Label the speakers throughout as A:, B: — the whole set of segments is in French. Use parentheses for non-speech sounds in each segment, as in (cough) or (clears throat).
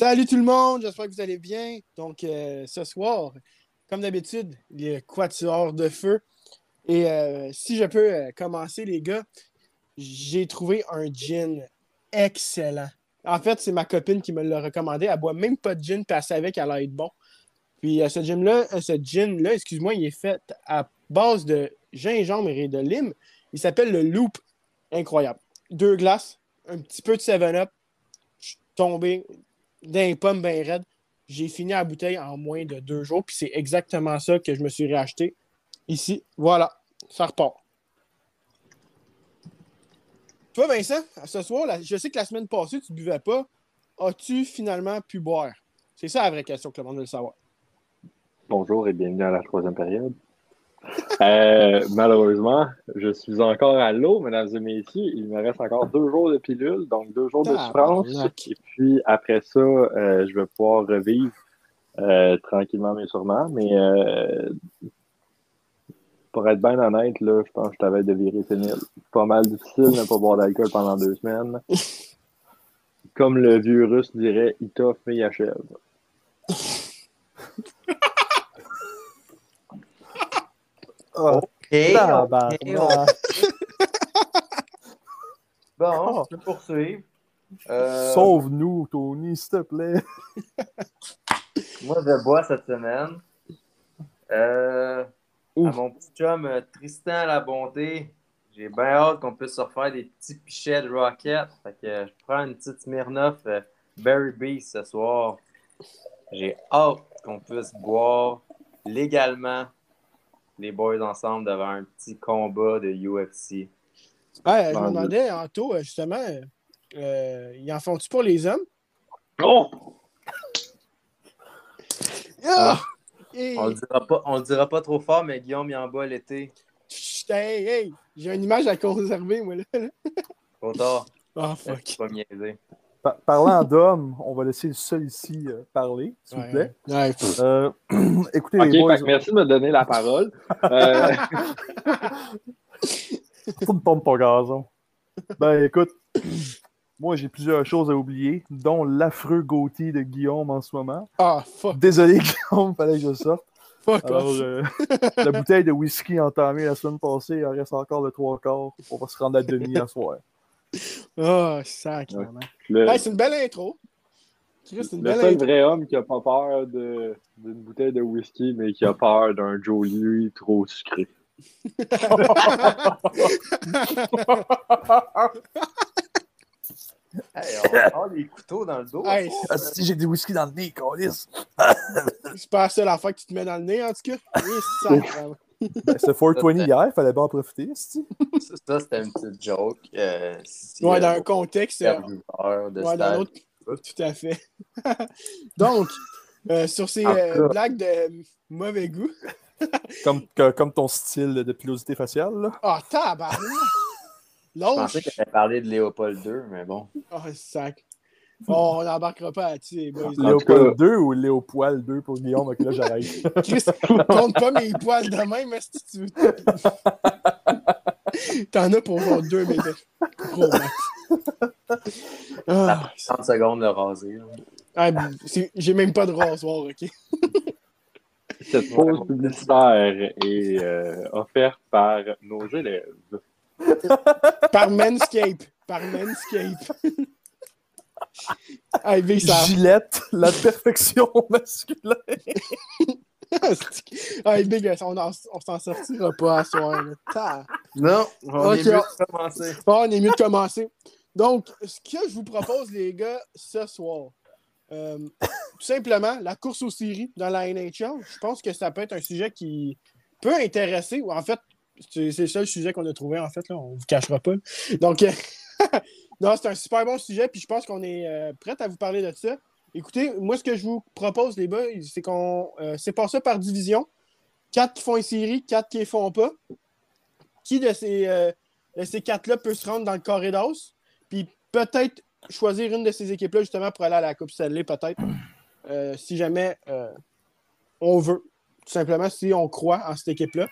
A: Salut tout le monde, j'espère que vous allez bien. Donc, euh, ce soir, comme d'habitude, les quatuors de feu. Et euh, si je peux euh, commencer, les gars, j'ai trouvé un gin excellent. En fait, c'est ma copine qui me l'a recommandé. Elle boit même pas de gin, puis elle savait qu'elle allait être bon. Puis ce gin-là, ce gin-là, excuse-moi, il est fait à base de gingembre et de lime. Il s'appelle le Loop. Incroyable. Deux glaces, un petit peu de 7-Up. Je suis tombé d'un pomme bien raide. J'ai fini la bouteille en moins de deux jours, puis c'est exactement ça que je me suis réacheté ici. Voilà, ça repart. Toi, Vincent, ce soir, je sais que la semaine passée, tu ne buvais pas. As-tu finalement pu boire? C'est ça la vraie question que le monde veut savoir.
B: Bonjour et bienvenue à la troisième période. Euh, malheureusement, je suis encore à l'eau, mesdames et messieurs. Il me reste encore deux jours de pilule, donc deux jours de souffrance. Et puis après ça, euh, je vais pouvoir revivre euh, tranquillement mais sûrement. Mais pour être bien honnête, là, je pense que je t'avais de virer sénile. Pas mal difficile de ne pas boire d'alcool pendant deux semaines. (laughs) Comme le vieux russe dirait, il t'offre mais il achève.
C: OK. (laughs) bon, je peux poursuivre.
D: Euh... Sauve-nous, Tony, s'il te plaît. (laughs)
C: Moi, je bois cette semaine. Euh, à mon petit chum euh, Tristan La Bonté, j'ai bien hâte qu'on puisse se refaire des petits pichets de Rocket. Fait que je prends une petite Smirnoff euh, Berry Beast ce soir. J'ai hâte qu'on puisse boire légalement les boys ensemble devant un petit combat de UFC.
A: Ouais, je me demandais, Anto, euh, justement, euh, ils en font-tu pour les hommes?
B: Oh!
C: Ah! On ne dira, pas, on dira pas trop fort, mais Guillaume, il en bas l'été.
A: Hey, hey! J'ai une image à conserver, moi, là.
C: Trop tard.
A: Oh, fuck.
C: Pas niaiser
D: parlant d'hommes, on va laisser le seul ici euh, parler, s'il vous plaît. Euh, (clears throat) écoutez,
B: les boys... merci de me donner la parole. euh... (laughs)
D: Tourne pompe ton gazon. Ben écoute, (clears throat) moi j'ai plusieurs choses à oublier, dont l'affreux Gauthier de Guillaume en ce moment.
A: Ah, fuck.
D: Désolé, (laughs) Guillaume, fallait que je sorte.
A: Fuck
D: Alors, euh, (laughs) la bouteille de whisky entamée la semaine passée, il en reste encore le trois quarts. On va se rendre à demi à soir.
A: Oh, (laughs) sac, hey, c'est une belle intro.
B: C'est le seul vrai homme qui n'a pas peur d'une bouteille de whisky, mais qui a peur d'un Jolie trop sucré. (laughs)
C: hey, on va avoir des couteaux dans le dos.
A: Hey,
D: ah, si j'ai du whisky dans le nez, Colis. (laughs)
A: c'est pas la seule affaire que tu te mets dans le nez, en tout cas. Oui, c'est ça.
D: Ben, c'était 420 hier, il fallait bien en profiter.
C: Ça, c'était une petite joke. Euh,
A: ouais, dans un contexte.
C: Euh,
A: de ouais, dans l'autre. Tout à fait. (laughs) Donc, euh, sur ces euh, blagues de mauvais goût. (laughs)
D: comme, que, comme ton style de pilosité faciale. Là.
A: Ah, tabarnak!
C: Je pensais qu'elle parler de Léopold II, mais bon.
A: Ah, oh, sac. Oh, (laughs) on n'embarquera pas là-dessus.
D: Léopold 2 ou Léopoil 2 pour Guillaume? Ok, là, j'arrête. (laughs)
A: Chris, compte pas mes poils de même, mais si tu veux. (laughs) T'en as pour genre 2 minutes. Gros max.
C: Ah. 30 secondes de raser.
A: Ah, J'ai même pas de rasoir, ok?
B: Cette pause publicitaire est euh, offerte par nos élèves.
A: par Manscape. Par Manscape.
D: Gillette, la perfection (laughs) masculine.
A: hey, Big, on, on s'en sortira pas à soir.
C: Non, on est mieux de commencer.
A: on est mieux de commencer. Donc, ce que je vous propose, les gars, ce soir, euh, tout simplement, la course aux séries dans la NHL, je pense que ça peut être un sujet qui peut intéresser, ou en fait, c'est le seul sujet qu'on a trouvé, en fait, là, on ne vous cachera pas. Donc, (laughs) Non, c'est un super bon sujet, puis je pense qu'on est euh, prêt à vous parler de ça. Écoutez, moi, ce que je vous propose, les gars, c'est qu'on euh, sépare ça par division. Quatre qui font une série, quatre qui ne font pas. Qui de ces, euh, ces quatre-là peut se rendre dans le carré? Puis peut-être choisir une de ces équipes-là, justement, pour aller à la Coupe Stanley, peut-être. si jamais on veut. Tout simplement, si on croit en cette équipe-là.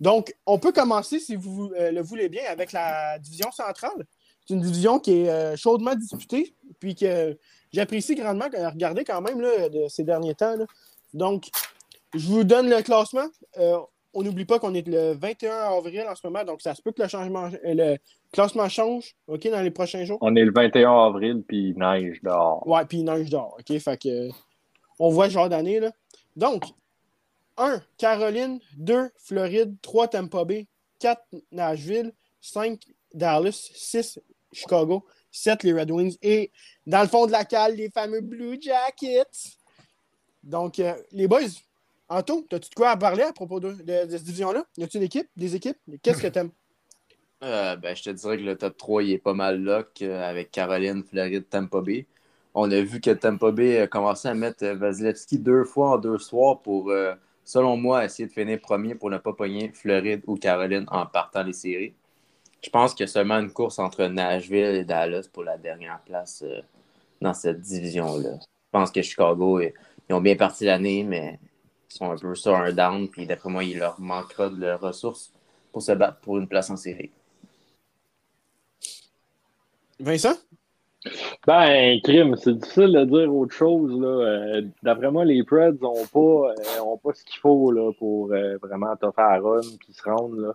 A: Donc, on peut commencer, si vous le voulez bien, avec la division centrale. C'est une division qui est chaudement disputée, puis que j'apprécie grandement regarder quand même là, de ces derniers temps. Donc, je vous donne le classement. on n'oublie pas qu'on est le 21 avril en ce moment, donc ça se peut que le, changement, le classement change OK, dans les prochains jours.
B: On est le 21 avril, puis il neige dehors.
A: Ouais, puis il neige dehors. OK, fait que on voit ce genre d'année. Donc, 1. Caroline, 2. Floride, 3. Tampa Bay, 4. Nashville, 5. Dallas, 6. Chicago, 7. Les Red Wings et dans le fond de la cale, les fameux Blue Jackets. Donc, euh, les boys, Anto, as-tu de quoi à parler à propos de, cette division-là? Y a-tu une équipe, des équipes? Qu'est-ce que t'aimes?
C: Euh, ben, je te dirais que le top 3 il est pas mal là avec Caroline, Floride, Tampa Bay. On a vu que Tampa Bay a commencé à mettre Vasilevski deux fois en deux soirs pour euh, selon moi, essayer de finir premier pour ne pas pogner Floride ou Caroline en partant les séries. Je pense qu'il y a seulement une course entre Nashville et Dallas pour la dernière place euh, dans cette division-là. Je pense que Chicago, ils ont bien parti l'année, mais ils sont un peu sur un down. Puis d'après moi, il leur manquera de ressources pour se battre pour une place en série.
A: Vincent?
B: Ben, crime, c'est difficile de dire autre chose. Là. Euh, d'après moi, les Preds n'ont pas, euh, pas ce qu'il faut là, pour euh, vraiment toffer à run et se rendre. Là.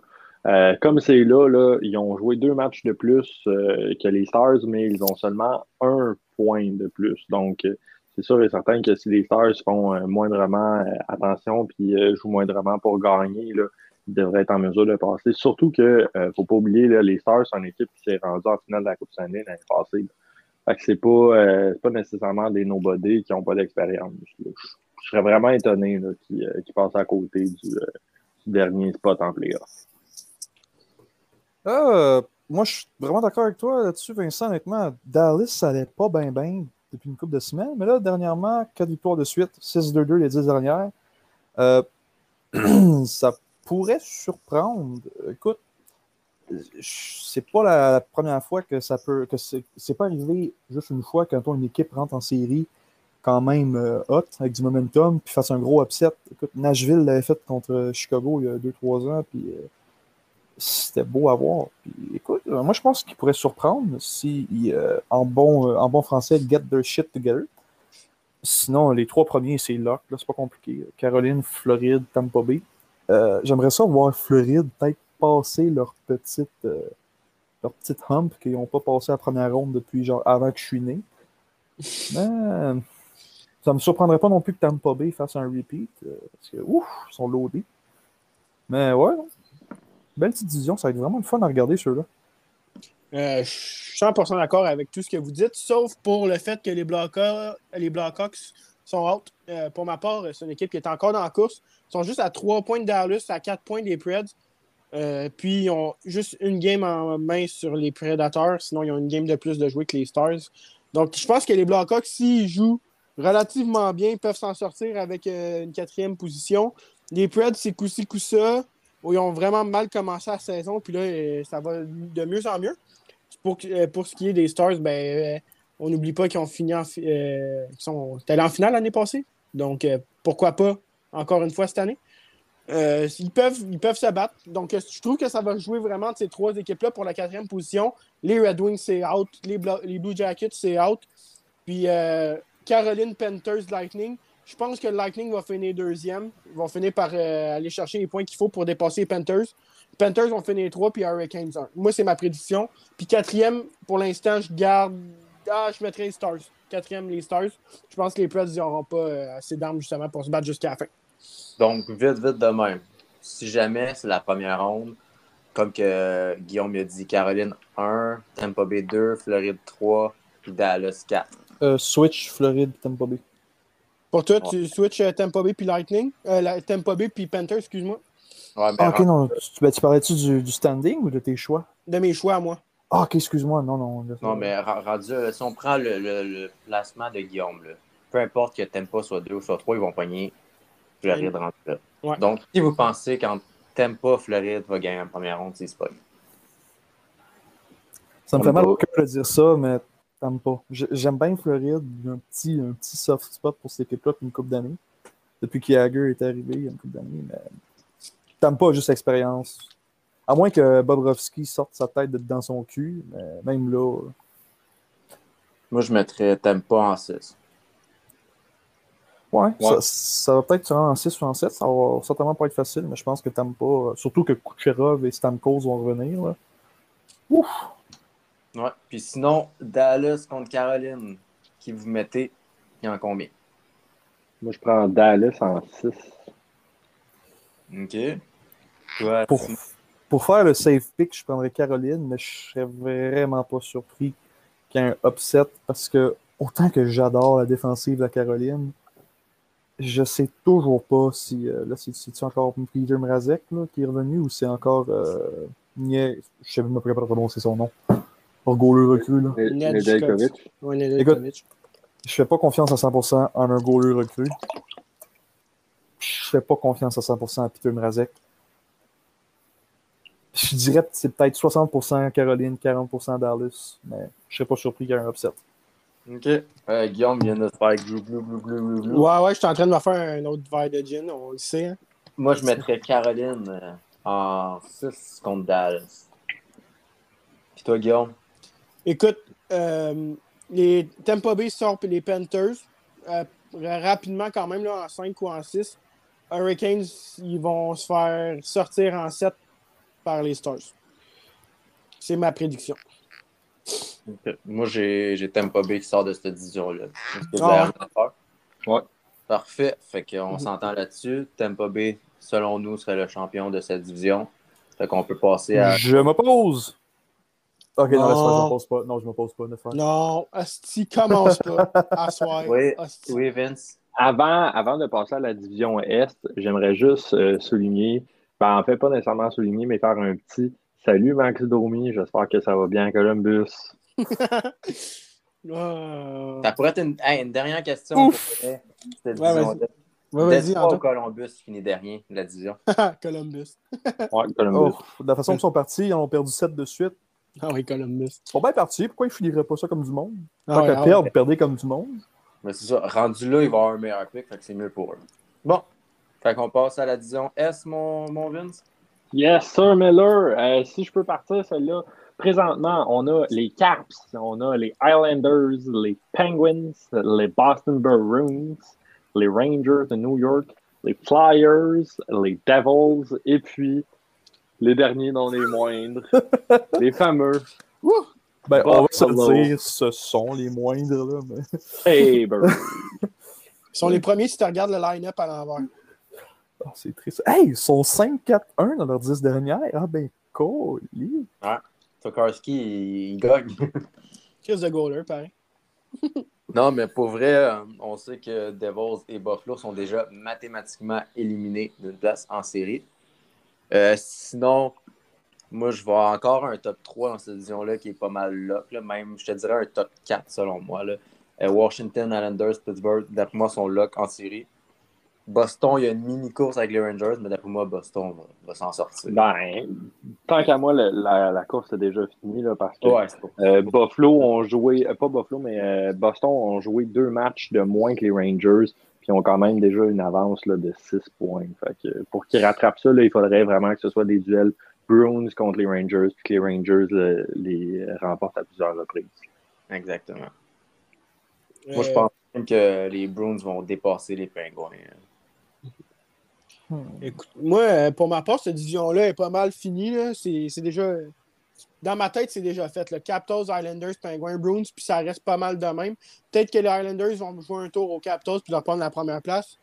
B: Comme c'est là, là, ils ont joué deux matchs de plus que les Stars, mais ils ont seulement un point de plus. Donc, c'est sûr et certain que si les Stars font moindrement attention et jouent moindrement pour gagner, là, ils devraient être en mesure de passer. Surtout que, faut pas oublier, là, les Stars, sont une équipe qui s'est rendue en finale de la Coupe Stanley l'année passée. Fait que c'est pas, euh, pas nécessairement des nobody qui n'ont pas d'expérience. Je, serais vraiment étonné qu'ils euh, passent à côté du, euh, dernier spot en playoff.
D: Moi, je suis vraiment d'accord avec toi là-dessus, Vincent. Honnêtement, Dallas, ça allait pas bien, bien depuis une couple de semaines. Mais là, dernièrement, 4 victoires de suite, 6-2-2 les 10 dernières. (clears throat) ça pourrait surprendre. Écoute, c'est pas la, première fois que ça peut. que c'est pas arrivé juste une fois quand une équipe rentre en série quand même euh, hot avec du momentum puis fasse un gros upset. Écoute, Nashville l'avait fait contre Chicago il y a 2-3 ans puis euh, c'était beau à voir. écoute, euh, moi je pense qu'il pourrait surprendre si en, bon, en bon français get their shit together. Sinon, les trois premiers, c'est lock, là, c'est pas compliqué. Caroline, Floride, Tampa Bay. J'aimerais ça voir Floride peut-être passer leur petite, euh, leur petite hump qu'ils n'ont pas passé la première ronde depuis genre avant que je suis né. Mais ça me surprendrait pas non plus que Tampa Bay fasse un repeat. Euh, parce que ouf, ils sont loadés. Mais ouais, belle petite division, ça va être vraiment le fun à regarder ceux-là.
A: Euh, je suis 100% d'accord avec tout ce que vous dites, sauf pour le fait que les Blackhawks, les sont out. pour ma part, c'est une équipe qui est encore dans la course. Ils sont juste à 3 points de Dallas, à 4 points des Preds. Euh, puis, ils ont juste une game en main sur les Predators. Sinon, ils ont une game de plus de jouer que les Stars. Donc, je pense que les Blackhawks, s'ils jouent relativement bien, peuvent s'en sortir avec euh, une quatrième position. Les Preds, c'est coup-ci, coup-ça. Ils ont vraiment mal commencé la saison. Puis là, euh, ça va de mieux en mieux. Pour, pour ce qui est des Stars, ben, on n'oublie pas qu'ils ont fini en, sont allés en finale l'année passée. Donc, pourquoi pas encore une fois cette année? Euh, ils, peuvent, ils peuvent se battre. Donc, euh, je trouve que ça va jouer vraiment de ces trois équipes-là pour la quatrième position. Les Red Wings, c'est out. Les, Blue Jackets, c'est out. Puis euh, Caroline Panthers Lightning. Je pense que le Lightning va finir deuxième. Ils vont finir par aller chercher les points qu'il faut pour dépasser les Panthers. Les Panthers vont finir trois, puis Hurricanes 1. Moi, c'est ma prédiction. Puis quatrième, pour l'instant, je garde. Ah, je mettrai les Stars. Quatrième, les Stars. Je pense que les Preds n'auront pas assez d'armes justement pour se battre jusqu'à la fin.
C: Donc, vite, vite de même. Si jamais c'est la première ronde, comme que Guillaume a dit, Caroline 1, Tampa Bay 2, Floride 3, puis Dallas 4.
D: Euh, switch Floride, Tampa Bay.
A: Pour toi, tu switch euh, Tampa Bay puis Lightning euh, Tampa Bay puis Panther, excuse-moi.
D: ah, ok, non. Tu, ben, tu parlais-tu du, standing ou de tes choix?
A: De mes choix à moi.
D: Ah, ok, excuse-moi. Non, non.
C: Non, mais rendu, si on prend le, le, placement de Guillaume, peu importe que Tampa soit 2 ou soit 3, ils vont pogner Floride rentre là. Donc, si vous pensez qu'en pas Floride va gagner en première ronde, c'est pas.
D: Ça me fait mal au cœur de dire ça, mais t'aimes pas. J'aime bien Floride. Un petit, un petit soft spot pour cette équipe-là une couple d'années. Depuis qu'Yager est arrivé, il y a une couple d'années. Mais t'aimes pas juste l'expérience. À moins que Bobrovski sorte sa tête dans son cul, mais même là.
C: Moi, je mettrais Tempa en 6.
D: Ouais, Ça, ça, va peut-être en 6 ou en 7. Ça va certainement pas être facile, mais je pense que Tampa, surtout que Kucherov et Stamkos vont revenir. Là. Ouf!
C: Ouais, puis sinon, Dallas contre Caroline, qui vous mettez, il y en combien?
B: Moi, je prends Dallas en 6.
C: OK.
D: pour, pour, faire le safe pick, je prendrais Caroline, mais je serais vraiment pas surpris qu'il y ait un upset parce que autant que j'adore la défensive de la Caroline, je sais toujours pas si euh, là c'est encore Peter Mrazek là, qui est revenu ou c'est encore euh, Je sais même pas prononcer son nom. Un goaler recru là. Écoute, je fais pas confiance à 100% en un goaler recru. Je fais pas confiance à 100% à Peter Mrazek. Je dirais que c'est peut-être 60% Caroline, 40% Dallas, mais je serais pas surpris qu'il y ait un upset.
C: OK. Euh, Guillaume vient de faire glou, glou, glou, glou, glou.
A: Ouais, ouais, je suis en train de me faire un autre verre de gin, on le sait. Hein?
C: Moi, je mettrais Caroline euh, en 6 contre Dallas. Puis toi, Guillaume?
A: Écoute, euh, les Tampa Bay sortent les Panthers euh, rapidement quand même là, en 5 ou en 6. Hurricanes, ils vont se faire sortir en 7 par les Stars. C'est ma prédiction.
C: Moi, j'ai Tampa Bay qui sort de cette division-là. Ah.
B: Ouais.
C: Parfait. Fait qu'on mhm. s'entend là-dessus. Tampa Bay, selon nous, serait le champion de cette division. Fait qu'on peut passer à.
D: Je m'oppose. Ok, non, non. je me pose pas. Non, je me pose pas.
A: Non, Asti, commence pas. À soir.
C: Oui, oui, Vince.
B: Avant, avant de passer à la division Est, j'aimerais juste euh, souligner, ben, en fait, pas nécessairement souligner, mais faire un petit salut, Max Domi. J'espère que ça va bien à Columbus. (laughs)
C: Ça pourrait être une, une dernière question. Cette ouais, vas-y. Ouais, Columbus finit dernier de la division? (laughs)
A: Columbus.
B: ouais, Columbus.
D: Oh, de la façon dont ils sont partis, ils ont perdu 7 de suite.
A: Ah oui, Columbus.
D: Ils sont bien partis. Pourquoi ils finiraient pas ça comme du monde? Ah Tant ah perdre, perdez comme du monde.
C: Mais c'est ça. Rendu là, il va avoir un meilleur pick, fait que c'est mieux pour eux. Bon. Fait qu'on passe à la division S, mon, mon Vince.
B: Yes, Sir Miller. Euh, si je peux partir, celle-là. Présentement, on a les Caps, on a les Islanders, les Penguins, les Boston Bruins, les Rangers de New York, les Flyers, les Devils, et puis les derniers dans les moindres, (laughs) les fameux.
D: Ben, on va se dire, ce sont les moindres. Là, mais... (laughs)
B: hey, (laughs)
A: Ils sont les premiers si tu regardes le line-up à l'envers.
D: Oh, c'est triste. Hey, ils sont 5-4-1 dans leurs 10 dernières. Ah ben, cool.
C: Ouais. Tokarski, il, gagne.
A: Chris de goaler, pareil.
C: non, mais pour vrai, euh, on sait que Devils et Buffalo sont déjà mathématiquement éliminés d'une place en série. Euh, sinon, moi, je vois encore un top 3 dans cette division-là qui est pas mal lock. Même, je te dirais un top 4 selon moi. Là. Euh, Washington, Islanders, Pittsburgh, d'après moi, sont lock en série. Boston, il y a une mini course avec les Rangers, mais d'après moi, Boston va, s'en sortir.
B: Ben, tant qu'à moi, la, course est déjà finie là, parce que euh, Buffalo ont joué, pas Buffalo, mais euh, Boston ont joué deux matchs de moins que les Rangers, puis ont quand même déjà une avance là, de 6 points. Fait que, pour qu'ils rattrapent ça, là, il faudrait vraiment que ce soit des duels Bruins contre les Rangers, puis que les Rangers les remportent à plusieurs reprises.
C: Exactement. Moi, je pense que les Bruins vont dépasser les Penguins.
A: Hmm. Écoute, moi, euh, pour ma part, cette division-là est pas mal finie. C'est déjà. Dans ma tête, c'est déjà fait. Le Capitals, Islanders, Penguins, Bruins, puis ça reste pas mal de même. Peut-être que les Islanders vont jouer un tour aux Capitals puis leur prendre la première place.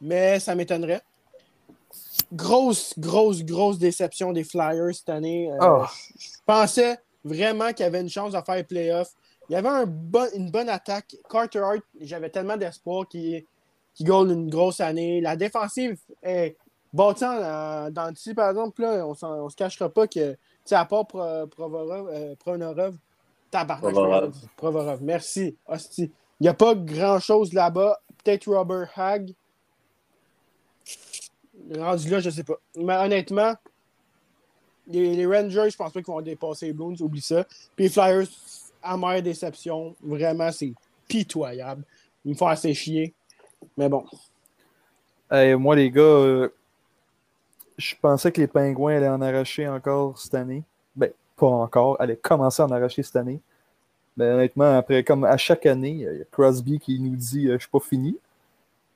A: Mais ça m'étonnerait. Grosse, grosse, grosse déception des Flyers cette année. Euh, oh. Je pensais vraiment qu'il y avait une chance de faire playoff. Il y avait un bon, une bonne attaque. Carter Hart, j'avais tellement d'espoir qu'il qui gagne une grosse année. La défensive est bâtie dans, dans le par exemple. Là, on ne se cachera pas que, à part Provorov, euh, Pronorov, tabarnak, Provorov, merci, hostie. Il n'y a pas grand-chose là-bas. Peut-être Robert Hag. Rendu là, je ne sais pas. Mais honnêtement, les, Rangers, je pense pas qu'ils vont dépasser les Bruins, oublie ça. Puis les Flyers, amère déception. Vraiment, c'est pitoyable. Ils me font assez chier. Mais bon.
D: moi, les gars, euh, Je pensais que les Pingouins allaient en arracher encore cette année. Ben, pas encore, allaient commencer à en arracher cette année. Mais honnêtement, après, comme à chaque année, il y a Crosby qui nous dit Je suis pas fini.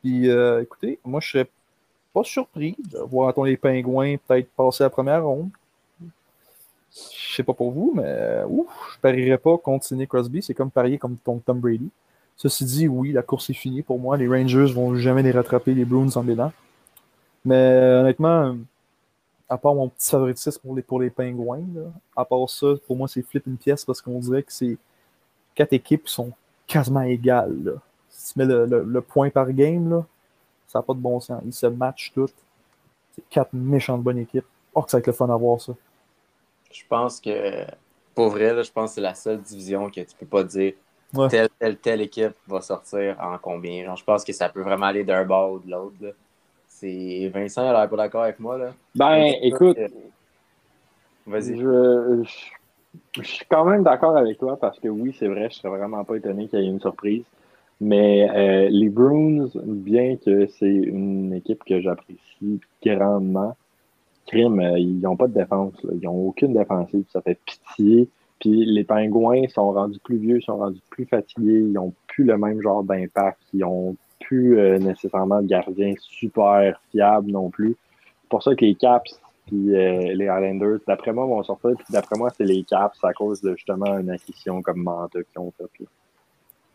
D: Puis écoutez, moi je serais pas surpris de voir les Pingouins peut-être passer la première ronde. Je sais pas pour vous, mais ouf, je parierais pas contre Sidney Crosby. C'est comme parier comme ton Tom Brady. Ceci dit, oui, la course est finie pour moi. Les Rangers vont jamais les rattraper, les Bruins en dedans. Mais honnêtement, à part mon petit favoritisme pour les, pour les Pingouins, à part ça, pour moi, c'est flip une pièce parce qu'on dirait que c'est quatre équipes qui sont quasiment égales. Si tu mets le, point par game, là, ça n'a pas de bon sens. Ils se matchent toutes. C'est quatre méchantes bonnes équipes. Oh, que ça va être le fun à voir ça.
C: Je pense que, pour vrai, je pense que c'est la seule division que tu peux pas dire telle, telle, telle équipe va sortir en combien. je pense que ça peut vraiment aller d'un bord ou de l'autre. C'est Vincent, il n'est pas d'accord avec moi. Là.
B: Ben, écoute, vas-y. Je, je, suis quand même d'accord avec toi parce que oui, c'est vrai, je serais vraiment pas étonné qu'il y ait une surprise. Mais euh, les Bruins, bien que c'est une équipe que j'apprécie grandement, crime, euh, ils n'ont pas de défense. Ils n'ont aucune défensive. Ça fait pitié. Puis les pingouins sont rendus plus vieux, sont rendus plus fatigués. Ils n'ont plus le même genre d'impact. Ils n'ont plus euh, nécessairement de gardiens super fiables non plus. C'est pour ça que les Caps puis euh, les Islanders, d'après moi, vont sortir. Puis d'après moi, c'est les Caps à cause de justement une acquisition comme Manta qui ont fait.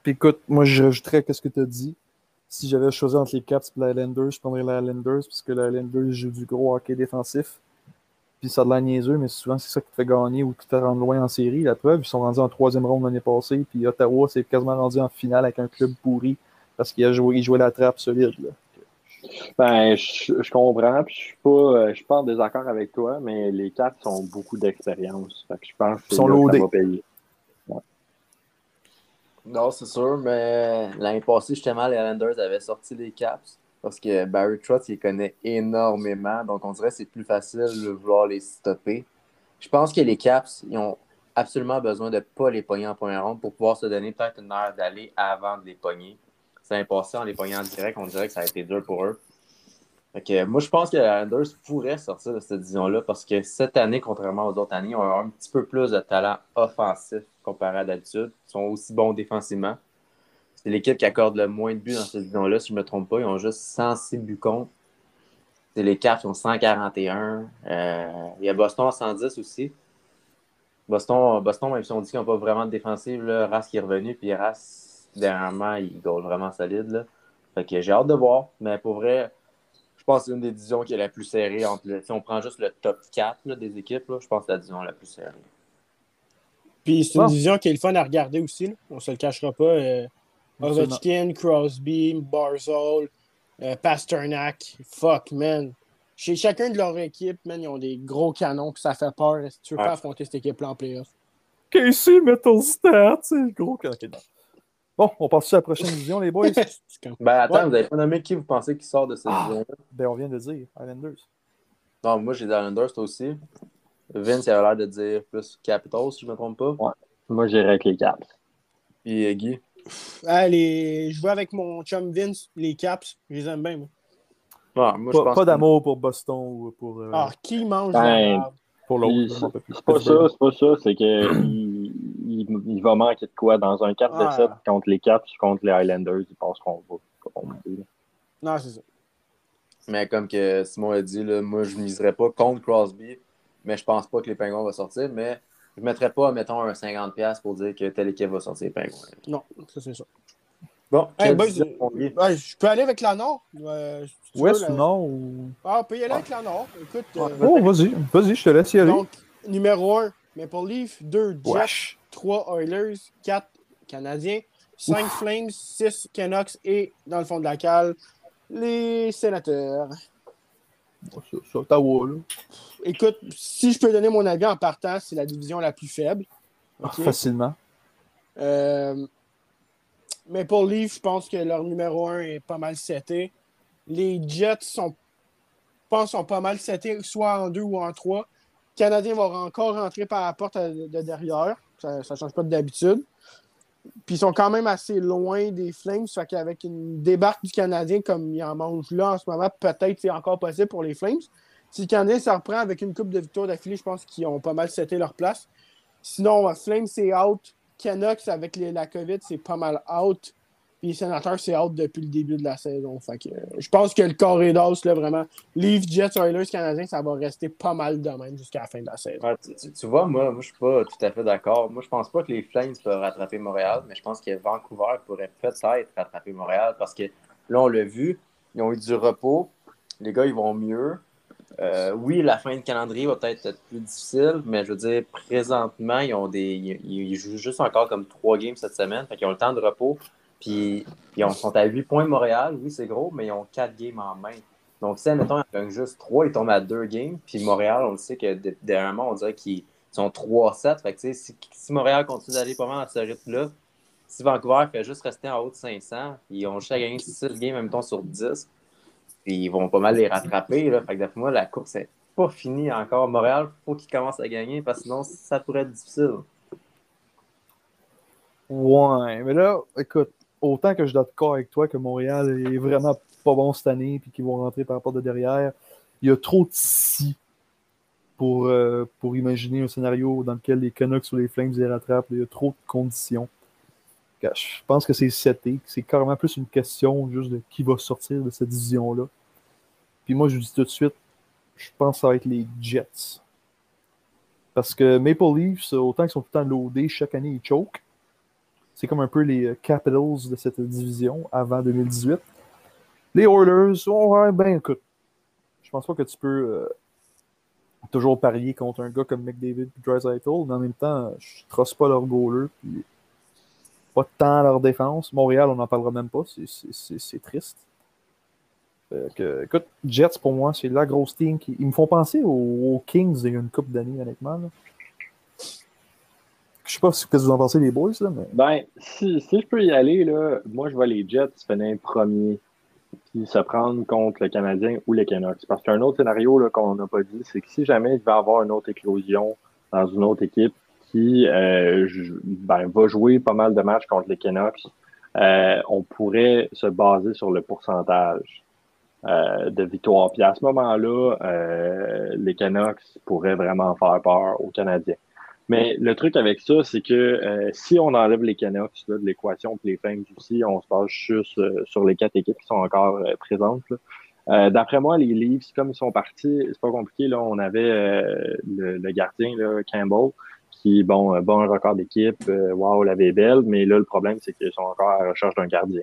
D: Puis écoute, moi, j'ajouterais qu'est-ce que tu as dit si j'avais choisi entre les Caps et les Islanders, je prendrais les Islanders parce que les Islanders jouent du gros hockey défensif. Puis ça a de la niaiseux, mais souvent c'est ça qui te fait gagner ou qui te fait rendre loin en série. La preuve, ils sont rendus en troisième ronde l'année passée, puis Ottawa s'est quasiment rendu en finale avec un club pourri parce qu'il a joué, il jouait la trappe solide. Là.
B: Ben, je, comprends, puis je suis pas, euh, je suis pas en désaccord avec toi, mais les Caps ont beaucoup d'expérience. Je pense que
D: sont loadés. payer.
C: Non, c'est sûr, mais l'année passée, justement, les Islanders avaient sorti les Caps parce que Barry Trotz, il connaît énormément. Donc, on dirait que c'est plus facile de vouloir les stopper. Je pense que les Caps, ils ont absolument besoin de ne pas les pogner en première ronde pour pouvoir se donner peut-être une heure d'aller avant de les pogner. C'est passé en les pognant en direct, on dirait que ça a été dur pour eux. Moi, je pense que les Islanders pourraient sortir de cette division-là parce que cette année, contrairement aux autres années, ils ont un petit peu plus de talent offensif comparé à d'habitude. Ils sont aussi bons défensivement. C'est l'équipe qui accorde le moins de buts dans cette division-là, si je ne me trompe pas. Ils ont juste 106 buts contre. C'est les Caps qui ont 141. Euh, il y a Boston à 110 aussi. Boston, Boston même si on dit qu'ils n'ont pas vraiment de défensive, là, Rask est revenu, puis Rask, dernièrement, il goal vraiment solide. Là. Fait que j'ai hâte de voir. Mais pour vrai, je pense que c'est une des divisions qui est la plus serrée. Entre si on prend juste le top 4 des équipes, je pense que c'est la division la plus serrée.
A: Puis c'est une division qui est le fun à regarder aussi. On ne se le cachera pas. Euh, Crosby, Barzol, euh, Pasternak. Fuck, man. Chez chacun de leur équipe, man, ils ont des gros canons, puis ça fait peur. Si tu veux pas affronter cette équipe-là en playoff?
D: Casey Metal Stats, c'est gros canon. Bon, on passe à la prochaine division, les boys? (laughs)
C: ben attends, vous n'avez pas nommé qui vous pensez qui sort de cette ah. division-là?
D: Ben on vient de dire, Islanders.
C: Non, moi j'ai des Islanders, toi aussi. Vince, il a l'air de dire plus Capitals, si je ne me trompe pas.
B: Ouais. Moi, j'irais avec les Caps.
C: Puis euh, Guy?
A: Allez, Je vois avec mon chum Vince, les Caps. Je les aime bien, moi.
D: Ah, moi pas, d'amour pour Boston ou pour. Euh,
A: ah, qui mange ben,
B: Pour l'autre. C'est pas ça, c'est pas ça. C'est qu'il (clears throat) il, va manquer de quoi dans un 4 de 7 contre les Caps, contre les Highlanders. Ils pensent qu'on va.
A: Non, c'est ça.
C: Mais comme que Simon a dit, là, moi, je ne miserais pas contre Crosby mais je pense pas que les Pingouins vont sortir. Mais je ne mettrais pas, mettons, un 50$ pour dire que telle équipe va sortir les Pingouins.
A: Non, ça c'est ça.
C: Bon,
A: je peux aller avec la Nord? Euh,
D: Ouest ou Nord ou...
A: Ah, on peut y aller avec la Nord. Écoute,
D: euh, oh, vas-y, vas-y, je te laisse y aller.
A: Donc, numéro 1, Maple Leaf, 2, Jets, 3, Oilers, 4, Canadiens, 5, Flames, 6, Canucks et, dans le fond de la cale, les Sénateurs.
D: C'est Ottawa, là.
A: Écoute, si je peux donner mon avis en partant, c'est la division la plus faible.
D: Ah, facilement.
A: Euh, mais pour Leaf, je pense que leur numéro 1 est pas mal seté. Les Jets sont, pense, sont pas mal setés, soit en 2 ou en 3. Les Canadiens vont encore rentrer par la porte de derrière. Ça ne change pas d'habitude. Puis ils sont quand même assez loin des Flames. Fait qu'avec une débarque du Canadien comme il en mange là en ce moment, peut-être c'est encore possible pour les Flames. Si le Canadien se reprend avec une coupe de victoire d'affilée, je pense qu'ils ont pas mal seté leur place. Sinon, Flames, c'est out. Canucks, avec la COVID, c'est pas mal out. Puis les sénateurs, c'est out depuis le début de la saison. Euh, je pense que le corridor, là, vraiment, Leaf, Jets, Oilers, Canadiens, ça va rester pas mal de même jusqu'à la fin de la saison.
C: tu, vois, moi, moi je suis pas tout à fait d'accord. Moi, je pense pas que les Flames peuvent rattraper Montréal, mais je pense que Vancouver pourrait peut-être rattraper Montréal parce que là, on l'a vu, ils ont eu du repos. Les gars, ils vont mieux. Euh, oui, la fin de calendrier va peut-être être plus difficile, mais je veux dire, présentement, ils ont des. Ils, jouent juste encore comme trois games cette semaine. Fait qu'ils ont le temps de repos. Puis ils sont à 8 points Montréal. Oui, c'est gros, mais ils ont 4 games en main. Donc, si, admettons, ils gagnent juste 3, ils tombent à 2 games. Puis Montréal, on le sait que dernièrement, on dirait qu'ils sont 3-7. Fait que, si, si Montréal continue d'aller pas mal à ce rythme-là, si Vancouver fait juste rester en haut de 500, ils ont juste à gagner 6 games, même temps, sur 10. Puis ils vont pas mal les rattraper. Là. Fait que d'après moi, la course n'est pas finie encore. Montréal, il faut qu'ils commencent à gagner parce que sinon, ça pourrait être difficile.
D: Ouais, mais là, écoute, autant que je dois d'accord avec toi que Montréal est vraiment pas bon cette année puis qu'ils vont rentrer par rapport de derrière, il y a trop de si pour, euh, pour imaginer un scénario dans lequel les Canucks ou les Flames les rattrapent. Il y a trop de conditions. Je pense que c'est seté. C'est carrément plus une question juste de qui va sortir de cette division-là. Puis moi, je vous dis tout de suite, je pense que ça va être les Jets. Parce que Maple Leafs, autant qu'ils sont tout le temps loadés, chaque année ils choke. C'est comme un peu les euh, Capitals de cette division avant 2018. Les Oilers, ouais, ben écoute, je pense pas que tu peux euh, toujours parier contre un gars comme McDavid et Drysdale, mais en même temps, je trosse pas leur goaler, pas tant leur défense. Montréal, on n'en parlera même pas, c'est triste. écoute, Jets, pour moi, c'est la grosse team qui. Ils me font penser aux, Kings il y a une coupe d'années, honnêtement. Je sais pas ce que vous en pensez, les boys. Là, mais...
B: Ben, si, je peux y aller, là, moi, je vois les Jets finir premier puis se prendre contre le Canadien ou les Canucks. Parce qu'un autre scénario qu'on n'a pas dit, c'est que si jamais il va y avoir une autre éclosion dans une autre équipe qui euh, ben, va jouer pas mal de matchs contre les Canucks, euh, on pourrait se baser sur le pourcentage euh, de victoire. Puis à ce moment-là, les Canucks pourraient vraiment faire peur aux Canadiens. Mais le truc avec ça, c'est que euh, si on enlève les Canucks de l'équation et les Flames aussi, on se base juste euh, sur les quatre équipes qui sont encore euh, présentes. D'après moi, les Leafs, comme ils sont partis, c'est pas compliqué. Là, on avait le, gardien là, Campbell, qui bon, bon un record d'équipe. Waouh, la vie belle. Mais là, le problème, c'est qu'ils sont encore à la recherche d'un gardien.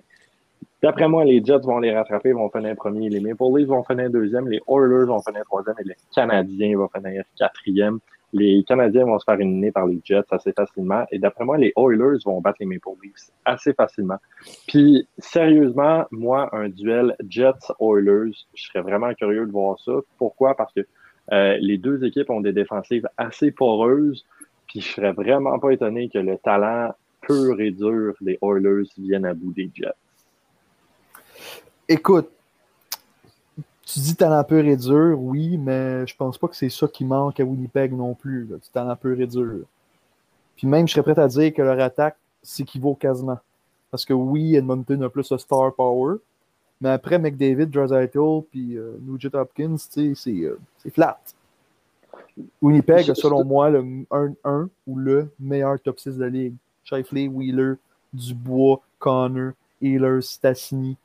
B: D'après moi, les Jets vont les rattraper, vont finir premier. Les Maple Leafs vont finir deuxième. Les Oilers vont finir troisième. Et les Canadiens vont finir quatrième les Canadiens vont se faire éliminer par les Jets assez facilement. Et d'après moi, les Oilers vont battre les Maple Leafs assez facilement. Puis, sérieusement, moi, un duel Jets-Oilers, je serais vraiment curieux de voir ça. Pourquoi? Parce que euh, les deux équipes ont des défensives assez poreuses. Puis, je serais vraiment pas étonné que le talent pur et dur des Oilers vienne à bout des Jets.
D: Écoute, tu dis talent pur et dur, oui, mais je pense pas que c'est ça qui manque à Winnipeg non plus, là, du talent pur et dur. Puis même, je serais prêt à dire que leur attaque s'équivaut quasiment. Parce que oui, Edmonton a plus de star power, mais après McDavid, Draisaitl, puis euh, Nugent Hopkins, c'est euh, flat. Winnipeg a, selon moi, le 1-1 ou le meilleur top 6 de la ligue. Shifley, Wheeler, Dubois, Connor, Ehlers, Stassini,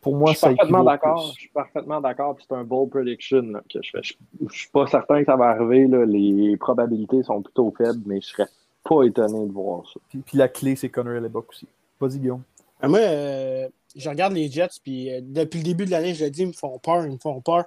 D: pour moi,
B: je suis parfaitement d'accord. Je suis parfaitement d'accord. C'est un bold prediction que je fais. Je, ne suis pas certain que ça va arriver. Les probabilités sont plutôt faibles, mais je serais pas étonné de voir ça.
D: Puis, la clé, c'est Connor Hellebuck aussi. Vas-y, Guillaume.
A: Ah, moi, euh, je regarde les Jets, puis euh, depuis le début de l'année, je le dis, ils me font peur, ils me font peur.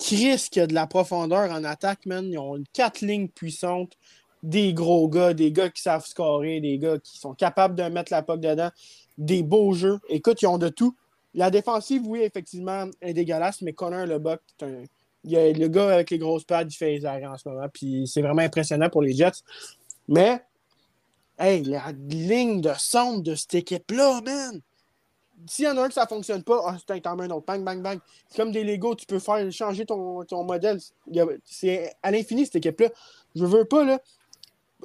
A: Chris, qui a de la profondeur en attaque, man? Ils ont quatre lignes puissantes, des gros gars, des gars qui savent scorer, des gars qui sont capables de mettre la poque dedans, des beaux jeux. Écoute, ils ont de tout. La défensive, oui, effectivement, est dégueulasse, mais Connor Lebuck, un... il y a le gars avec les grosses pattes, il fait les arrêts en ce moment, puis c'est vraiment impressionnant pour les Jets. Mais, hey, la ligne de centre de cette équipe-là, man! S'il y en a un que ça ne fonctionne pas, oh, c'est un un autre. Bang, bang, bang. C'est comme des Lego, tu peux faire changer ton, ton modèle. C'est à l'infini, cette équipe-là. Je veux pas, là.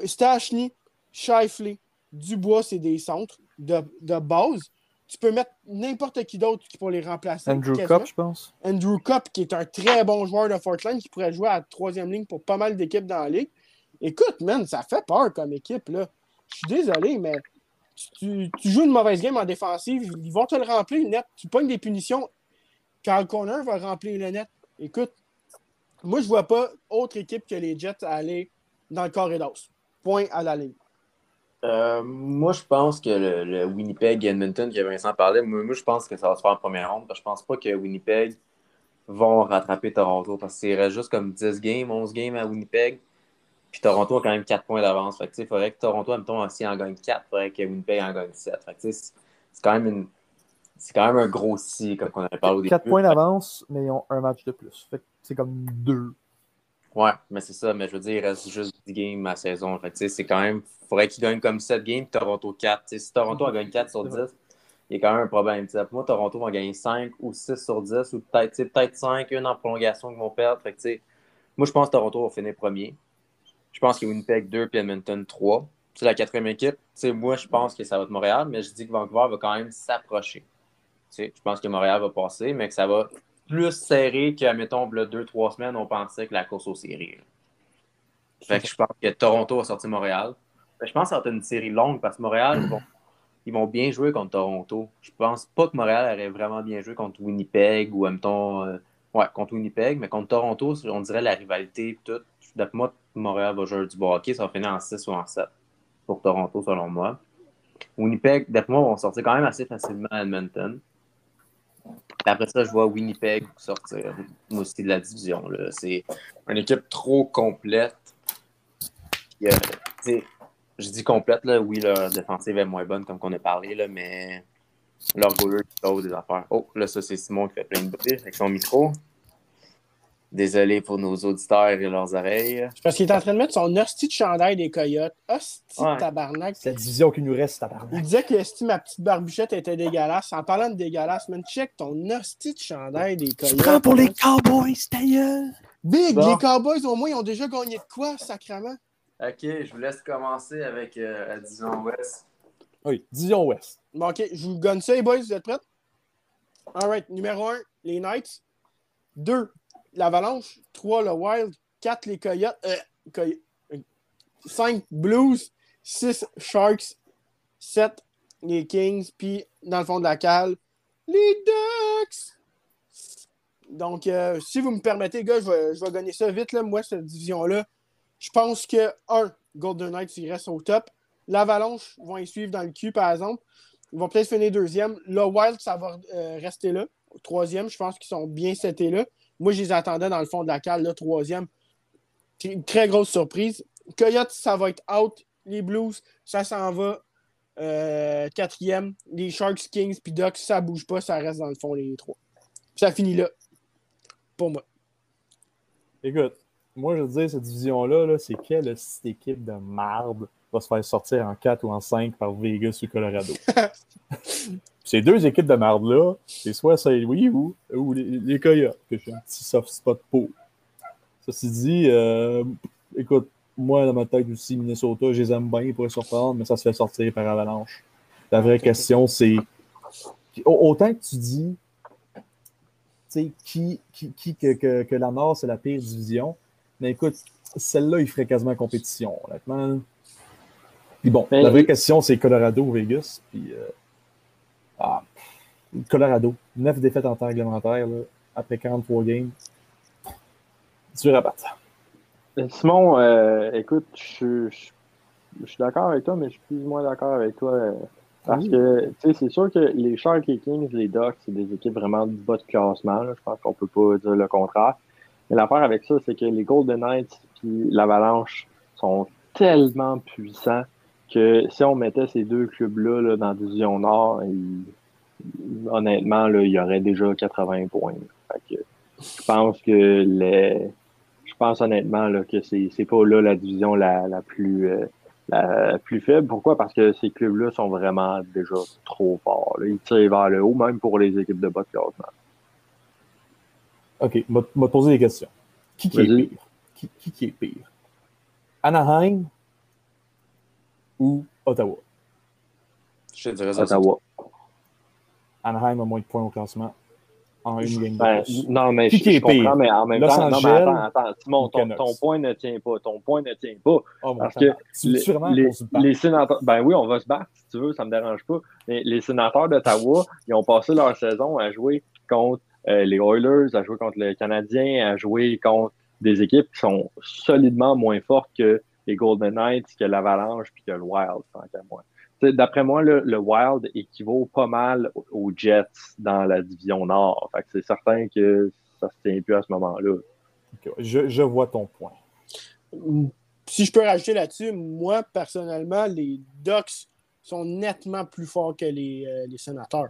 A: Stachny, Shifley, Dubois, c'est des centres de, de base tu peux mettre n'importe qui d'autre qui pourrait les remplacer.
D: Andrew. Cup, je pense.
A: Andrew Cup, qui est un très bon joueur de Fortland, qui pourrait jouer à la troisième ligne pour pas mal d'équipes dans la ligue. Écoute, man, ça fait peur comme équipe, là. Je suis désolé, mais tu, tu joues une mauvaise game en défensive, ils vont te le remplir net. Tu pognes des punitions, Carl Corner va remplir le net. Écoute, moi, je vois pas autre équipe que les Jets aller dans le corridor. Point à la ligne.
C: Euh, moi, je pense que le, le Winnipeg et Edmonton que Vincent parlait, moi, moi, je pense que ça va se faire en première ronde. Parce que je pense pas que Winnipeg vont rattraper Toronto parce qu'il reste juste comme 10 games, 11 games à Winnipeg. Puis Toronto a quand même 4 points d'avance. Fait que, il faudrait que Toronto, mettons, si en gagne 4, il faudrait que Winnipeg en gagne 7. Fait que, c'est quand même une. C'est quand même un gros si, comme on avait parlé au début.
D: 4 points d'avance, mais ils ont un match de plus. Fait que c'est comme 2.
C: Ouais, mais c'est ça. Mais je veux dire, il reste juste 10 games à saison. Fait que, tu sais, c'est quand même. Il faudrait qu'ils gagnent comme 7 games, Toronto 4. Tu sais, si Toronto en gagne 4 sur (laughs) 10, il y a quand même un problème. Tu sais, pour moi, Toronto va gagner 5 ou 6 sur 10, ou peut-être peut-être 5, une en prolongation qu'ils vont perdre. Fait que, tu sais, moi, je pense que Toronto va finir premier. Je pense que Winnipeg 2 puis Edmonton 3. C'est la quatrième équipe. Tu sais, moi, je pense que ça va être Montréal, mais je dis que Vancouver va quand même s'approcher. Tu sais, je pense que Montréal va passer, mais que ça va plus serré que, mettons, deux, trois semaines, on pensait que la course aux séries. Fait que je pense que Toronto va sortir Montréal. Mais je pense que ça va être une série longue parce que Montréal, ils vont, bien jouer contre Toronto. Je pense pas que Montréal aurait vraiment bien joué contre Winnipeg ou, mettons, euh, ouais, contre Winnipeg, mais contre Toronto, on dirait la rivalité tout. D'après moi, Montréal va jouer du hockey, ça va finir en 6 ou en 7 pour Toronto, selon moi. Winnipeg, d'après moi, vont sortir quand même assez facilement à Edmonton. Après ça, je vois Winnipeg sortir moi aussi de la division. C'est une équipe trop complète. Euh, je dis complète, oui, leur défensive est moins bonne comme qu'on a parlé, mais leur goaler qui des affaires. Oh, là, ça, c'est Simon qui fait plein de bruit avec son micro. Désolé pour nos auditeurs et leurs oreilles.
A: Parce qu'il est en train de mettre son hostie de chandail des coyotes. Hostie de
C: Ouais.
A: tabarnak.
D: C'est la division qui nous reste,
A: Il
D: tabarnak.
A: disait que esti, ma petite barbichette était dégueulasse. En parlant de dégueulasse, man, check ton hostie de chandail des coyotes.
D: Prends pour les. Cowboys, ta gueule!
A: Big,
C: Bon.
A: les Cowboys, au moins, ils ont déjà gagné de quoi, sacrement?
C: Ok, je vous laisse commencer avec euh, la division Ouest.
D: Oui, division Ouest.
A: Bon, ok, je vous gonne ça, les boys, vous êtes prêts? Alright, numéro 1, les Knights. 2, l'Avalanche. 3, le Wild. 4, les Coyotes. Euh, 5, Blues. 6, Sharks. 7, les Kings. Puis, dans le fond de la cale, les Ducks. Donc, euh, si vous me permettez, gars, je vais, je vais gagner ça vite. Là. Moi, cette division-là, je pense que, un, Golden Knights, ils restent au top. L'Avalanche vont y suivre dans le cul, par exemple. Ils vont peut-être finir deuxième. Le Wild, ça va euh, rester là. Troisième, je pense qu'ils sont bien setés là. Moi, je les attendais dans le fond de la cale, là, troisième. C'est Une très grosse surprise. Coyotes, ça va être out. Les Blues, ça s'en va. Euh, quatrième. Les Sharks, Kings, puis Ducks, ça bouge pas, ça reste dans le fond, les trois. Ça finit là. Pour moi.
D: Écoute, moi, je veux dire, cette division-là, là, c'est quelle équipe de marde va se faire sortir en 4 ou en 5 par Vegas ou Colorado? (laughs) Ces deux équipes de marde-là, c'est soit Saint-Louis ou, ou les, les Coyotes, que j'ai un petit soft spot pour. Ceci dit, euh, écoute, moi, dans ma tête aussi, Minnesota, je les aime bien, ils pourraient surprendre, mais ça se fait sortir par Avalanche. La vraie question, c'est au- autant que tu dis tu sais, qui, qui, qui que, que, que la Nord, c'est la pire division. Mais écoute, celle-là, il ferait quasiment compétition, honnêtement. Puis bon,
B: Mais
D: la vraie
B: il-
D: question, c'est Colorado ou Vegas. Puis, euh, ah, Colorado, 9 défaites en temps réglementaire, là, après 43 games. Dur à battre.
B: Simon, euh, écoute, je, je- je suis d'accord avec toi, mais je suis plus ou moins d'accord avec toi. euh, parce
D: Oui.
B: que, tu sais, c'est sûr que les Sharks, les Kings, les Ducks, c'est des équipes vraiment de bas de classement. là. Je pense qu'on peut pas dire le contraire. Mais l'affaire avec ça, c'est que les Golden Knights puis l'Avalanche sont tellement puissants que si on mettait ces deux clubs-là là, dans la division Nord, honnêtement, là, il y aurait déjà 80 points. Fait que je pense que les, je pense honnêtement là, que c'est c'est pas là la division la, la plus euh, la plus faible. Pourquoi? Parce que ces clubs-là sont vraiment déjà trop forts. là. Ils tirent vers le haut, même pour les équipes de bas de classement.
D: OK, m'a m'a posé des questions. Qui, qui est pire? Qui, qui, qui est pire? Anaheim ou Ottawa?
C: Je te dirais ça.
B: Ottawa.
D: Anaheim a moins de points au classement en une game
B: Ben, non, mais
D: Qui
B: je, je comprends, mais en même
D: Los
B: temps, non, mais attends, attends, Simon, ton, point ne tient pas. Ton point ne tient pas.
D: Oh,
B: Parce que les, les- les sénateurs, ben oui, on va se battre si tu veux, ça me dérange pas. Mais les sénateurs d'Ottawa, ils ont passé leur saison à jouer contre euh, les Oilers, à jouer contre les Canadiens, à jouer contre des équipes qui sont solidement moins fortes que les Golden Knights, que l'Avalanche puis que le Wild, tant qu'à moi. D'après moi, le, le Wild équivaut pas mal aux Jets dans la division Nord. Fait que c'est certain que ça se tient plus à ce moment-là.
D: Je, je vois ton point.
A: Si je peux rajouter là-dessus, moi, personnellement, les Ducks sont nettement plus forts que les, euh, les sénateurs.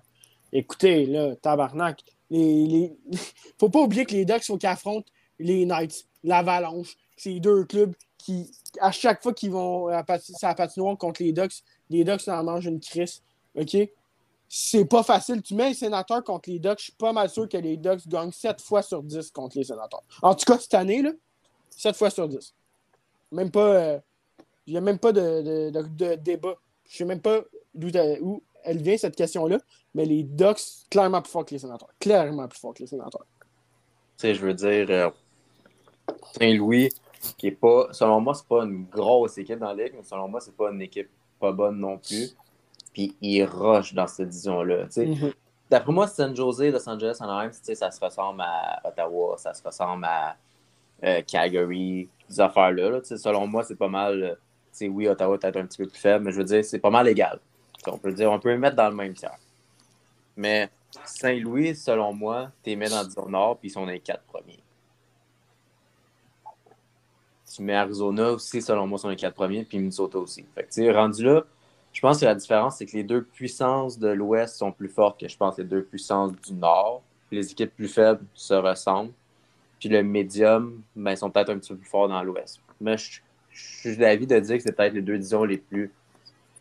A: Écoutez, là, tabarnak, les, les... (laughs) faut pas oublier que les Ducks, faut qu'ils affrontent les Knights, l'Avalanche. C'est deux clubs qui, à chaque fois qu'ils vont à la patinoire contre les Ducks, les Ducks en mangent une crise. OK? C'est pas facile. Tu mets les sénateurs contre les Ducks, je suis pas mal sûr que les Ducks gagnent 7 fois sur 10 contre les sénateurs. En tout cas, cette année, là, 7 fois sur 10. Même pas. euh, Il n'y a même pas de, de- de- débat. Je sais même pas d'où elle vient, cette question-là. Mais les Ducks, clairement plus forts que les sénateurs. Clairement plus forts que les sénateurs.
C: Tu sais, je veux dire, euh, Saint-Louis, qui est pas, selon moi, c'est pas une grosse équipe dans la ligue, mais selon moi, c'est pas une équipe pas bonne non plus. Puis ils rushent dans cette division-là.
A: Mhm.
C: D'après moi, San Jose, Los Angeles, Anaheim, ça se ressemble à Ottawa, ça se ressemble à euh, Calgary, ces affaires-là. là. Selon moi, c'est pas mal. euh, oui, Ottawa est peut-être un petit peu plus faible, mais je veux dire, c'est pas mal égal. On peut dire, on peut les mettre dans le même tiers. Mais Saint-Louis, selon moi, t'es mets dans la division Nord, puis ils sont les quatre premiers. Mets Arizona aussi, selon moi, sont les quatre premiers, puis Minnesota aussi. Fait que, rendu là, je pense que la différence, c'est que les deux puissances de l'Ouest sont plus fortes que, je pense, les deux puissances du Nord. Les équipes plus faibles se ressemblent. Puis le médium, ben, sont peut-être un petit peu plus forts dans l'Ouest. Mais je, suis d'avis de dire que c'est peut-être les deux divisions les plus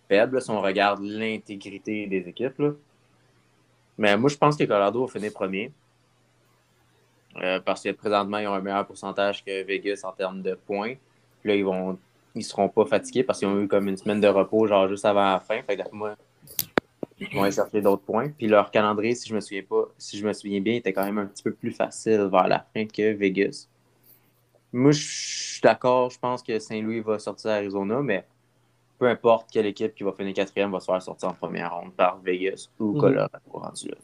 C: faibles, si on regarde l'intégrité des équipes. là. Mais moi, je pense que Colorado va finir premier. Euh, parce que présentement, ils ont un meilleur pourcentage que Vegas en termes de points. Puis là, ils vont ils seront pas fatigués parce qu'ils ont eu comme une semaine de repos, genre juste avant la fin. Fait que d'après moi, ils vont aller chercher d'autres points. Puis leur calendrier, si je me souviens pas, si je me souviens bien, était quand même un petit peu plus facile vers la fin que Vegas. Moi, je suis d'accord, je pense que Saint-Louis va sortir d'Arizona, mais peu importe quelle équipe qui va finir quatrième va se faire sortir en première ronde par Vegas ou
A: Mhm.
C: Colorado rendu là.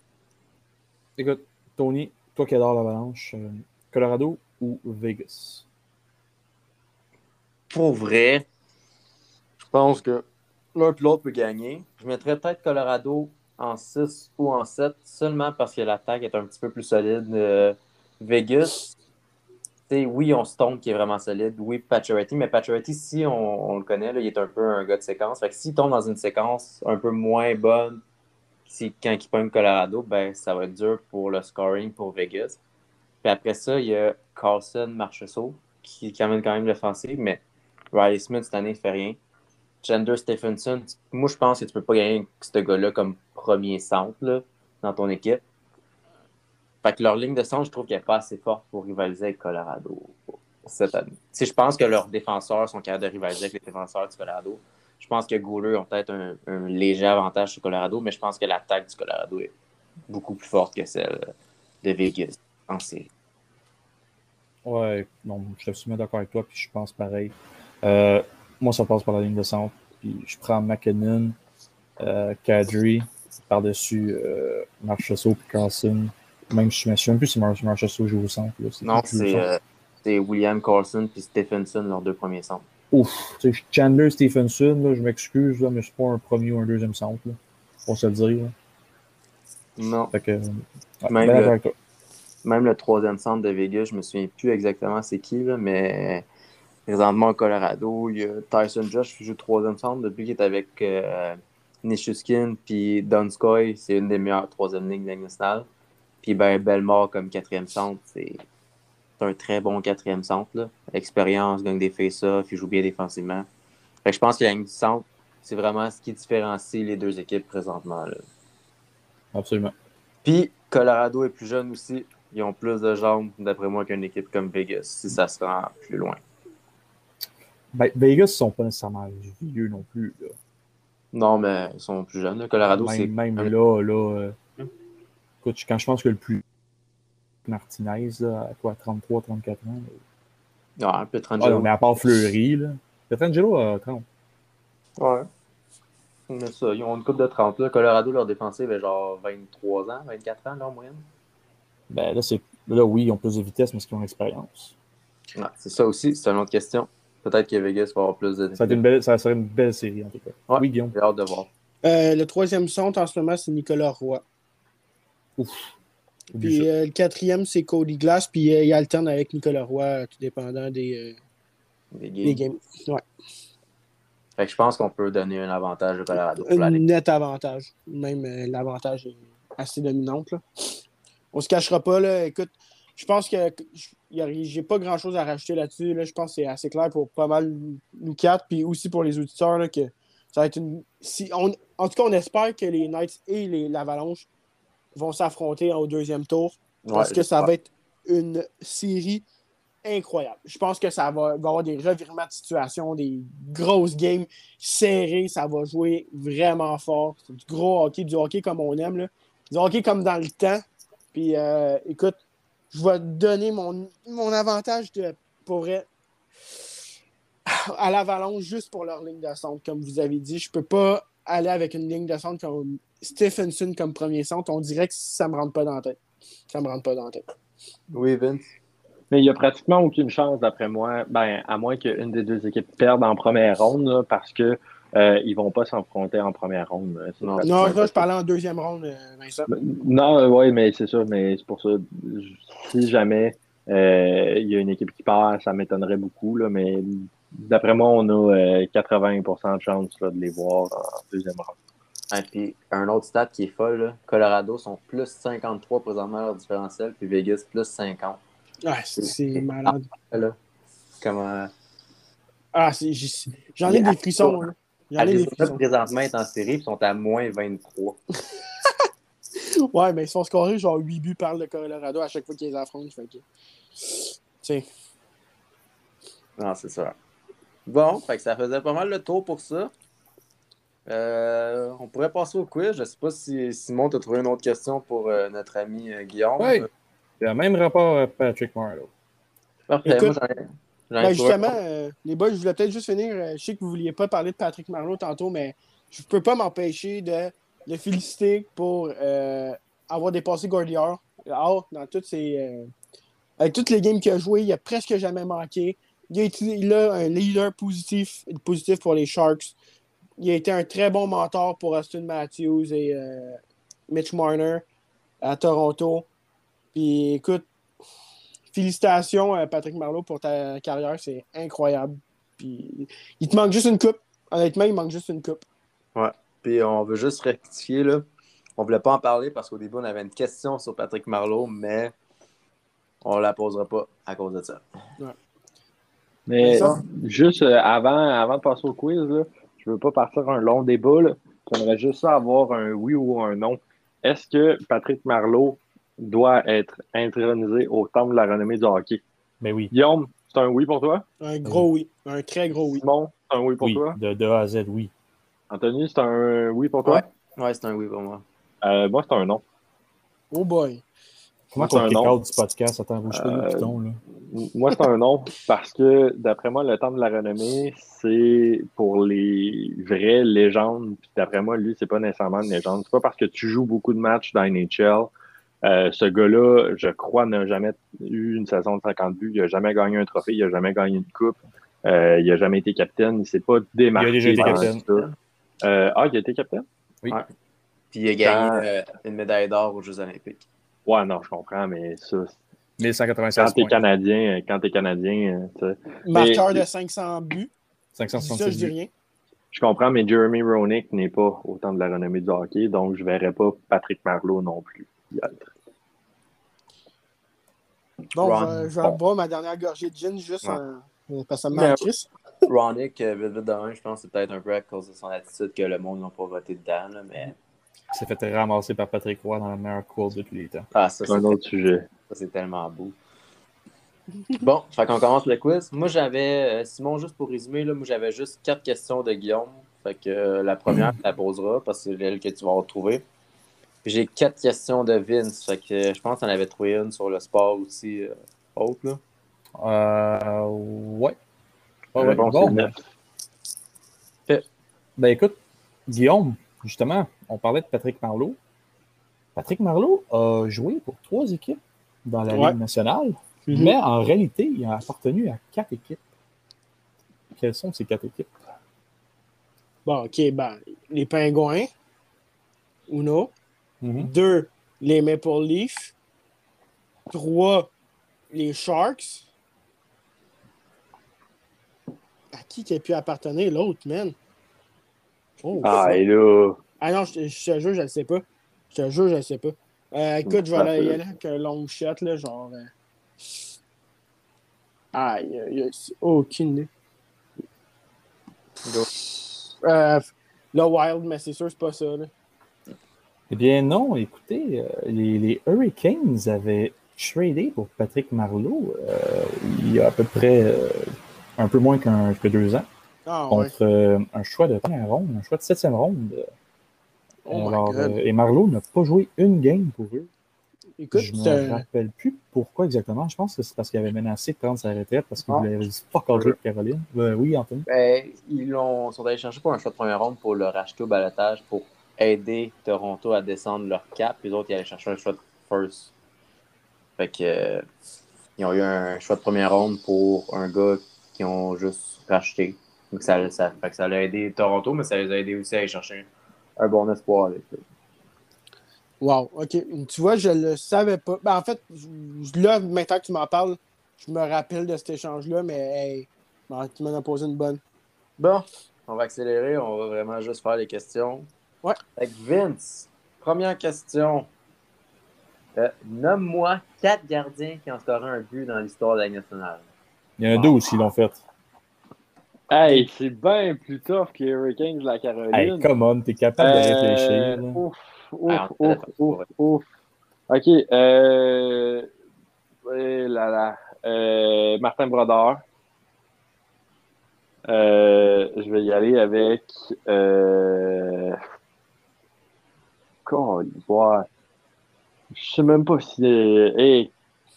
D: Écoute, Tony, toi qui adore l'avalanche, euh, Colorado ou Vegas?
C: pour vrai, je pense que l'un puis l'autre peut gagner. Je mettrais peut-être Colorado en 6 ou en 7, seulement parce que l'attaque est un petit peu plus solide. Euh, Vegas, oui, on Stone qui est vraiment solide. Oui, Pacioretty, mais Pacioretty, si on, le connaît, il est un peu un gars de séquence. Fait que s'il tombe dans une séquence un peu moins bonne si, quand il pogne Colorado, ben, ça va être dur pour le scoring pour Vegas. Puis après ça, il y a Carlson Marchessault qui, amène quand même l'offensive, mais Riley Smith, cette année, ne fait rien. Chandler Stephenson, moi, je pense que tu peux pas gagner ce gars-là comme premier centre là, dans ton équipe. Fait que leur ligne de centre, je trouve qu'elle n'est pas assez forte pour rivaliser avec Colorado cette année. Sais, je pense que leurs défenseurs sont capables de rivaliser avec les défenseurs du Colorado. Je pense que Gouler ont peut-être un, un léger avantage sur Colorado, mais je pense que l'attaque du Colorado est beaucoup plus forte que celle de Vegas en série.
D: Ouais, non, je suis absolument d'accord avec toi, puis je pense pareil. Euh, moi, ça passe par la ligne de centre, puis je prends McKinnon, euh, Kadri, par-dessus euh, Marchessault puis Carlson. Même si je me souviens plus si Mar Marchessault joue au centre. Là.
C: Non, euh, c'est William Carlson puis Stephenson, leurs deux premiers centres.
D: Ouf, tu sais, Chandler Stephenson, là, je m'excuse, mais c'est pas un premier ou un deuxième centre. Là, pour se le dire. là.
C: Non.
D: Fait que, ouais,
C: Même
D: ben
C: le-
D: toi.
C: Même le troisième centre de Vegas, je me souviens plus exactement c'est qui, là, mais présentement au Colorado, il y a Tyson Josh qui joue troisième centre depuis qu'il est avec euh, Nishuskin puis Donskoy, c'est une des meilleures troisième lignes de la Ligue nationale. Puis ben, Belmore comme quatrième centre, c'est un très bon quatrième centre. Là. Expérience, gagne des face-offs, il joue bien défensivement. Fait que je pense que la ligne du centre, c'est vraiment ce qui différencie les deux équipes présentement. Là.
D: Absolument.
C: Puis Colorado est plus jeune aussi. Ils ont plus de jambes, d'après moi, qu'une équipe comme Vegas, si ça se rend plus loin.
D: Ben, Vegas, ils sont pas nécessairement vieux non plus. Là.
C: Non, mais ils sont plus jeunes. Colorado, c'est.
D: Même, même là, là, euh, écoute, quand je pense que le plus Martinez, là, à quoi, 33, 34 ans.
C: Non, un peu
D: Ah, non, mais à part Fleury, là. Petrangelo a 30.
C: Ouais. Mais ça, ils ont une coupe de 30. Là. Colorado, leur défensive est genre 23 ans, 24 ans, leur moyenne.
D: Ben là, c'est. Là, oui, ils ont plus de vitesse, mais est-ce qu'ils ont l'expérience?
C: Ouais, c'est ça aussi, c'est une autre question. Peut-être que Vegas va avoir plus de.
D: Ça, va être une belle, ça serait une belle série, en tout cas.
C: Ouais.
D: Oui, Guillaume.
C: J'ai hâte de voir.
A: Euh, le troisième centre en ce moment, c'est Nicolas Roy.
D: Ouf.
A: Puis euh, le quatrième, c'est Cody Glass. Puis euh, il alterne avec Nicolas Roy, euh, tout dépendant des, euh, des
C: games.
A: games. Ouais.
C: Fait que je pense qu'on peut donner un avantage au Colorado. pour
A: Un net avantage. Même euh, l'avantage est assez dominante. Là. On se cachera pas. Là. Écoute, je pense que j'ai pas grand chose à rajouter là-dessus. Là. Je pense que c'est assez clair pour pas mal nous quatre. Puis aussi pour les auditeurs là, que ça va être une. Si on... En tout cas, on espère que les Knights et les- l'Avalanche vont s'affronter au deuxième tour. Parce
C: Ouais,
A: que ça va être une série incroyable. Je pense que ça va, avoir des revirements de situation, des grosses games serrées. Ça va jouer vraiment fort. C'est du gros hockey, du hockey comme on aime. Là. Du hockey comme dans le temps. Puis euh, écoute, je vais te donner mon, mon avantage de, pour à l'Avalanche juste pour leur ligne de centre, comme vous avez dit. Je peux pas aller avec une ligne de centre comme Stephenson comme premier centre. On dirait que ça me rentre pas dans la tête. Ça me rentre pas dans la tête.
C: Oui, Vince.
B: Mais il n'y a pratiquement aucune chance, d'après moi, ben, à moins qu'une des deux équipes perde en première ronde, là, parce que euh, ils vont pas s'affronter en première ronde.
C: Non.
A: Non, là, je parlais en deuxième ronde, euh, Vincent.
B: Non, oui, mais c'est ça, mais c'est pour ça. Si jamais euh, il y a une équipe qui part, ça m'étonnerait beaucoup, là, mais d'après moi, on a euh, 80% de chance là, de les voir en deuxième ronde.
C: Et puis, un autre stat qui est folle, là. Colorado sont plus 53 présentement leur différentiel, puis Vegas plus 50.
A: Ah, c'est- malade.
C: Là. Comment.
A: Ah, c'est- j'ai- j'en ai des frissons. là. J'en ai des
C: Arizona,
A: frissons.
C: présentement, est en série, puis sont à moins 23. (laughs)
A: Ouais, mais ils sont scorés genre 8 buts par le Colorado à chaque fois qu'ils les affrontent. Fait que... Tiens.
C: Non, c'est ça. Bon, fait que ça faisait pas mal le tour pour ça. Euh, on pourrait passer au quiz. Je sais pas si Simon t'a trouvé une autre question pour euh, notre ami euh, Guillaume.
D: Y a même rapport à Patrick Marlowe.
C: Parfait.
A: Écoute,
C: Moi,
A: Ben, justement, euh, les boys, je voulais peut-être juste finir. je sais que vous vouliez pas parler de Patrick Marleau tantôt, mais je peux pas m'empêcher de le féliciter pour euh, avoir dépassé Gordier. Ah, dans toutes ses, euh, avec toutes les games qu'il a joué, il a presque jamais manqué. Il a été un leader positif, positif pour les Sharks. Il a été un très bon mentor pour Austin Matthews et euh, Mitch Marner à Toronto. Puis écoute, félicitations euh, Patrick Marleau pour ta carrière, c'est incroyable. Puis il te manque juste une coupe. Honnêtement, il manque juste une coupe.
C: Puis on veut juste rectifier, là. On voulait pas en parler parce qu'au début, on avait une question sur Patrick Marleau, mais on la posera pas à cause de ça.
B: Mais
A: Ça.
B: juste euh, avant, avant de passer au quiz, là, je veux pas partir un long débat. là. J'aimerais juste ça avoir un oui ou un non. Est-ce que Patrick Marleau doit être intronisé au temple de la renommée du hockey?
D: Mais oui.
B: Guillaume, c'est un oui pour toi?
A: Un gros oui. Un très gros oui.
B: Simon, c'est un oui pour
D: Oui,
B: toi?
D: de, de A à Z, oui.
B: Anthony, c'est un oui pour toi?
C: Ouais, c'est un oui pour moi.
B: Euh, moi, c'est un non.
A: Oh boy.
D: Comment
B: non.
D: out du podcast? Attends, bouge pas
B: Euh,
D: le piton, là.
B: Moi, c'est un non parce que, d'après moi, le temps de la renommée, c'est pour les vraies légendes. Puis d'après moi, lui, c'est pas nécessairement une légende. C'est pas parce que tu joues beaucoup de matchs dans NHL. Euh, ce gars-là, je crois, n'a jamais eu une saison de 50 buts. Il a jamais gagné un trophée. Il a jamais gagné une coupe. Euh, il a jamais été capitaine. Il s'est pas démarqué.
D: Il a déjà été capitaine.
B: ça. Euh, ah, il a été capitaine?
C: Puis il a gagné une médaille d'or aux Jeux Olympiques.
B: Ouais, non, je comprends, mais ça,
D: 1196
B: quand t'es
D: points.
B: Canadien, euh, quand t'es Canadien, euh, tu sais.
A: Marqueur
B: Mais-
A: de 500 buts. Je dis ça, je
D: 566
A: dis rien.
B: Je comprends, mais Jeremy Roenick n'est pas autant de la renommée du hockey, donc je ne verrais pas Patrick Marleau non plus y être.
A: Bon,
C: Ron.
A: je vais- je vais boire ma dernière gorgée de gin juste
C: Ouais.
A: en- parce que ça me
C: Mais-
A: manque Chris.
C: Ronick, euh, vite, vite de je pense que c'est peut-être un peu à cause de son attitude que le monde n'a pas voté dedans. Là, mais
D: Il s'est fait ramasser par Patrick Roy dans la meilleure course de tous les temps.
C: ah, ça,
B: C'est un autre sujet.
C: Ça, c'est tellement beau. Bon, fait qu'on commence le quiz. Moi, j'avais, euh, Simon, juste pour résumer, là, moi, j'avais juste quatre questions de Guillaume. Fait que euh, la première, tu la poseras parce que c'est elle que tu vas retrouver. j'ai quatre questions de Vince. Fait que je pense qu'on avait trouvé une sur le sport aussi. Euh, autre, là.
D: Euh, ouais.
B: La
D: Ouais, Bon,
B: neuf.
D: ben écoute, Guillaume, justement, on parlait de Patrick Marleau. Patrick Marleau a joué pour trois équipes dans la
A: Ouais.
D: Ligue nationale,
A: Mhm.
D: mais en réalité, il a appartenu à quatre équipes. Quelles sont ces quatre équipes?
A: Bon, OK, ben, les Pingouins. Uno.
D: Mhm.
A: Deux, les Maple Leafs. Trois, les Sharks. À qui qui a pu appartenir l'autre, man? Oh,
B: Ah, et là.
A: Ah non, je, je te jure, je ne sais pas. Je te jure, je ne sais pas. Euh, écoute, je vais aller y aller avec un long shot, là, genre. euh, Aïe, aïe, aïe, c'est aucune idée.
C: Go.
A: Euh, le Wild, mais c'est sûr, c'est pas ça, là.
D: Eh bien, non, écoutez, euh, les, les Hurricanes avaient tradé pour Patrick Marleau euh, il y a à peu près euh, un peu moins qu'un que deux ans
A: Ah, ouais.
D: contre euh, un choix de première ronde, un choix de septième ronde.
A: Oh
D: Alors, euh, et Marleau n'a pas joué une game pour eux.
A: Écoute,
D: je me rappelle plus pourquoi exactement. Je pense que c'est parce qu'il avait menacé de prendre sa retraite parce qu'il
C: Ah.
D: voulait pas encore jouer pour Caroline. Euh, oui, Anthony.
C: Ben, ils l'ont, sont allés chercher pour un choix de première ronde pour le racheter au balotage pour aider Toronto à descendre leur cap. Puis les autres, ils allaient chercher un choix de first. Fait que, euh, ils ont eu un choix de première ronde pour un gars qui ont juste racheté. Donc ça, ça, fait que ça a aidé Toronto, mais ça les a aidés aussi à aller chercher un bon espoir avec eux.
A: Wow, OK. Tu vois, je le savais pas. Ben, en fait, là, maintenant que tu m'en parles, je me rappelle de cet échange-là, mais hey, ben, tu m'en as posé une bonne.
C: Bon, on va accélérer, on va vraiment juste faire les questions.
A: Ouais.
C: Que Vince, première question. Euh, Nomme-moi quatre gardiens qui ont scoré un but dans l'histoire de la nationale.
D: Il y en a deux aussi qui l'ont fait.
B: Hey, c'est bien plus tough que les Hurricanes de la Caroline.
D: Hey, come on, t'es capable de réfléchir.
B: Euh, ouf, ouf,
C: Ah,
B: ouf, ouf,
C: ouais.
B: ouf. OK. Euh... ouais, là, là. Euh, Martin Brodeur. Euh, je vais y aller avec... Euh... Caliboire. Je sais même pas si... Hey,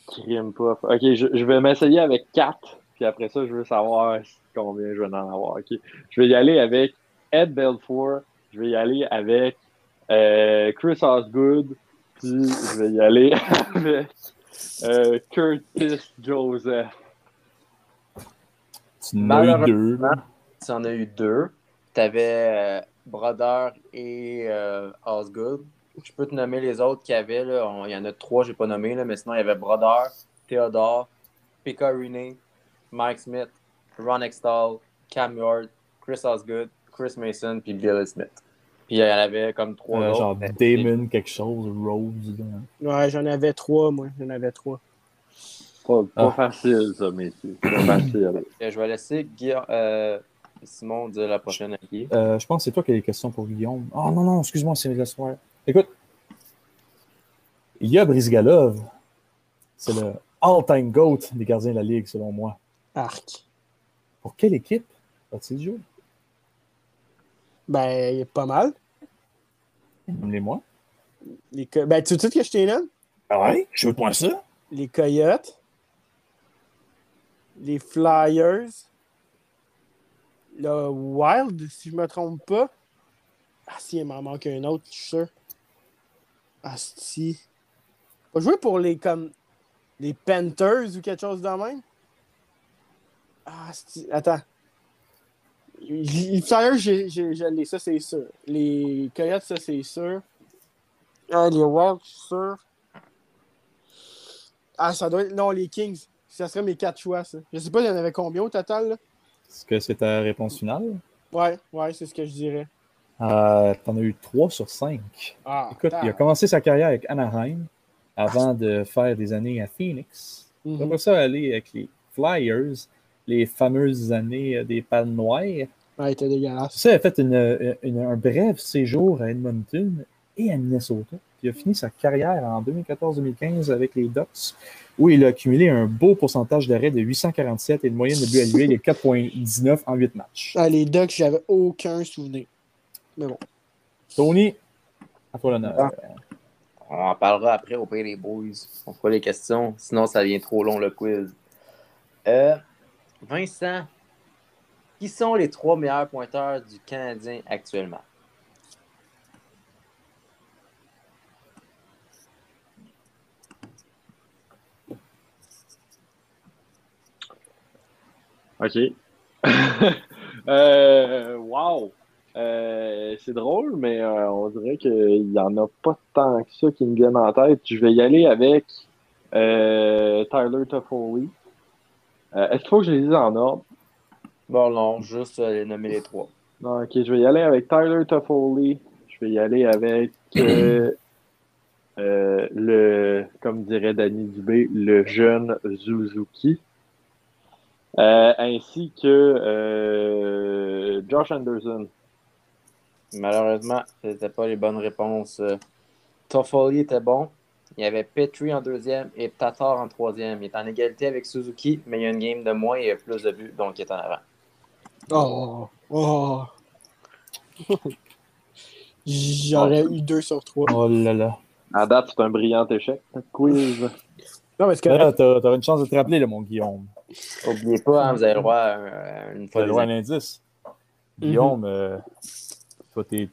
B: crime pas. OK, je, je vais m'essayer avec 4. Puis après ça, je veux savoir combien je vais en avoir. OK? Je vais y aller avec Ed Belfour. Je vais y aller avec euh, Chris Osgood. Puis je vais y aller (laughs) avec euh, Curtis Joseph.
D: Tu en as eu deux.
C: Tu en as eu deux. Tu avais Brodeur et euh, Osgood. Je peux te nommer les autres qu'il y avait. Là. On- il y en a trois, je n'ai pas nommé, là, mais sinon, il y avait Brodeur, Theodore, Picarini, Mike Smith, Ron Extall, Cam York, Chris Osgood, Chris Mason, puis Billy Smith. Puis il y en avait comme trois
D: Euh,
C: autres.
D: genre
C: mais-
D: Damon quelque chose, Rose.
A: Ouais, j'en avais trois, moi. J'en avais trois.
B: Pas, pas
D: Ah.
B: facile, ça, messieurs. Pas (clears throat) facile.
C: Je vais laisser Guilla- euh, Simon dire la prochaine.
D: Euh, je pense que c'est toi qui as les questions pour Guillaume. Oh non, non, excuse-moi, c'est le soir. Écoute, il y a Brizgalov. C'est le all-time GOAT des gardiens de la Ligue, selon moi.
A: Arc.
D: Pour quelle équipe a-t-il joué?
A: Ben, il y a pas mal.
D: Nommez-moi.
A: Les co- Ben, tu sais que je t'ai nomme?
D: Ah ouais? Je veux point ça.
A: Les Coyotes. Les Flyers. Le Wild, si je me trompe pas. Ah, si, il m'en manque un autre, je suis sûr. Ah, si. Pas joué pour les comme les Panthers ou quelque chose de même? Ah. Attends. Les Flyers, je l'ai, ça c'est sûr. Les Coyotes, ça c'est sûr. Ah, les Wild, sûr. Ah, ça doit être. Non, les Kings. Ça serait mes quatre choix, ça. Je sais pas, il y en avait combien au total, là?
D: Est-ce que c'est ta réponse finale?
A: Ouais, ouais, c'est ce que je dirais.
D: Euh, T'en as eu 3 sur 5.
A: Ah,
D: Écoute, il a commencé sa carrière avec Anaheim avant de faire des années à Phoenix.
A: Mhm.
D: Après ça, aller avec les Flyers, les fameuses années euh, des Palmes Noires.
A: Ouais, il était dégueulasse.
D: Ça, il a fait une- une- un bref séjour à Edmonton et à Minnesota. Puis il a fini sa carrière en 2014-2015 avec les Ducks, où il a accumulé un beau pourcentage d'arrêt de 847 et une moyenne de but alloué de 4,19 en 8 matchs.
A: Ah, les Ducks, j'avais aucun souvenir. Mais bon.
D: Tony, à toi l'honneur.
C: Ah. On en parlera après au pays des boys. On fera les questions, sinon ça devient trop long le quiz. Euh, Vincent, qui sont les trois meilleurs pointeurs du Canadien actuellement?
B: OK. (laughs) euh, wow! Euh, c'est drôle, mais euh, on dirait qu'il n'y en a pas tant que ça qui me viennent en tête. Je vais y aller avec euh, Tyler Toffoli. Est-ce qu'il faut que je les dise en ordre?
C: Bon, non, juste les nommer les trois.
B: Non, ok, je vais y aller avec Tyler Toffoli. Je vais y aller avec (clears throat) le, comme dirait Danny Dubé, le jeune Suzuki. ainsi que Josh Anderson.
C: Malheureusement, ce n'était pas les bonnes réponses. Toffoli était bon. Il y avait Petri en deuxième et Tatar en troisième. Il est en égalité avec Suzuki, mais il y a une game de moins et plus de buts, donc il est en avant.
A: Oh! Oh! (laughs) J'aurais eu deux sur trois.
D: Oh là là.
B: À date, c'est un brillant échec, quiz.
D: Non, mais que. T'as une chance de te rappeler, là, mon Guillaume.
C: N'oubliez pas, hein, vous avez le droit à une fois.
D: Vous avez le droit à un indice. Guillaume, euh, toi, t'es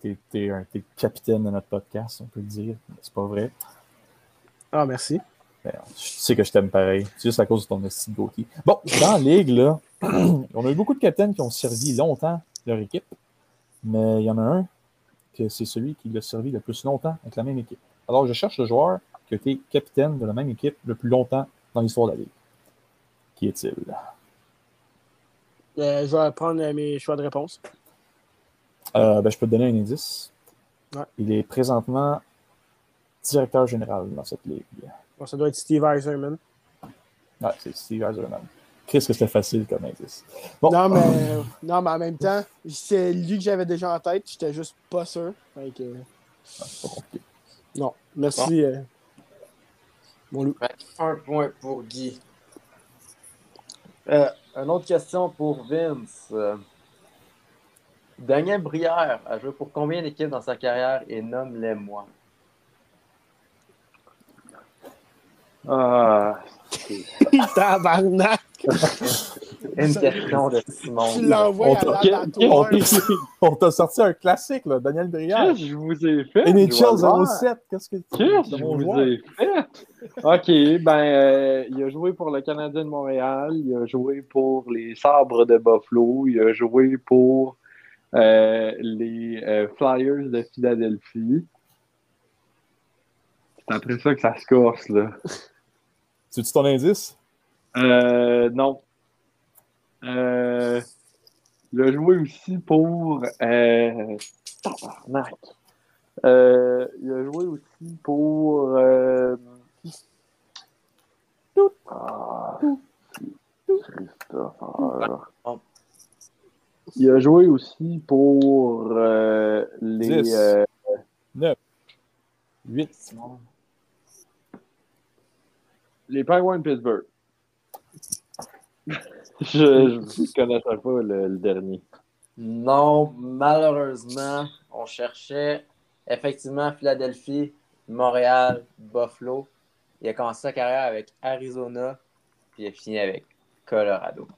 D: capitaine de notre podcast, on peut le dire. C'est pas vrai.
A: Ah, merci.
D: Ben, je sais que je t'aime pareil. C'est juste à cause de ton style de Bon, dans la ligue, là, (clears throat) on a eu beaucoup de capitaines qui ont servi longtemps leur équipe, mais il y en a un que c'est celui qui l'a servi le plus longtemps avec la même équipe. Alors, je cherche le joueur qui a été capitaine de la même équipe le plus longtemps dans l'histoire de la ligue. Qui est-il?
A: Euh, je vais prendre mes choix de réponse.
D: Euh, ben, je peux te donner un indice. Il est présentement directeur général dans cette ligue.
A: ça doit être Steve Eiserman.
D: Ouais, c'est Steve Eiserman. Qu'est-ce que c'était facile comme indice?
A: Non, mais, (laughs) non, mais en même temps, c'est lui que j'avais déjà en tête. J'étais juste pas sûr. Donc, ah, non, merci. Euh,
C: mon loup. Un point pour Guy. Euh, une autre question pour Vince. Daniel Brière a joué pour combien d'équipes dans sa carrière et nomme-les-moi?
B: Ah, (laughs)
A: tabarnak! (laughs)
C: Une question de Simon.
A: Tu l'envoies.
D: On t'a sorti un classique, là, Daniel Brière.
B: Qu'est-ce que je vous ai fait?
D: NHL 07, qu'est-ce que tu
B: Qu'est-ce que je vous ai fait? OK, ben, euh, il a joué pour le Canadien de Montréal, il a joué pour les Sabres de Buffalo, il a joué pour euh, les euh, Flyers de Philadelphie. C'est après ça que ça se corse, là.
D: C'est-tu ton indice?
B: Euh, non. Euh, il a joué aussi pour. Euh, tabarnak. Euh, il a joué aussi pour. Euh, ah, Christopher. Il a joué aussi pour euh, les. 10, euh...
D: 9, 8.
B: Les Penguins de Pittsburgh. (laughs) je ne connaissais pas le, dernier.
C: Non, malheureusement, on cherchait effectivement Philadelphie, Montréal, Buffalo. Il a commencé sa carrière avec Arizona, puis il a fini avec Colorado.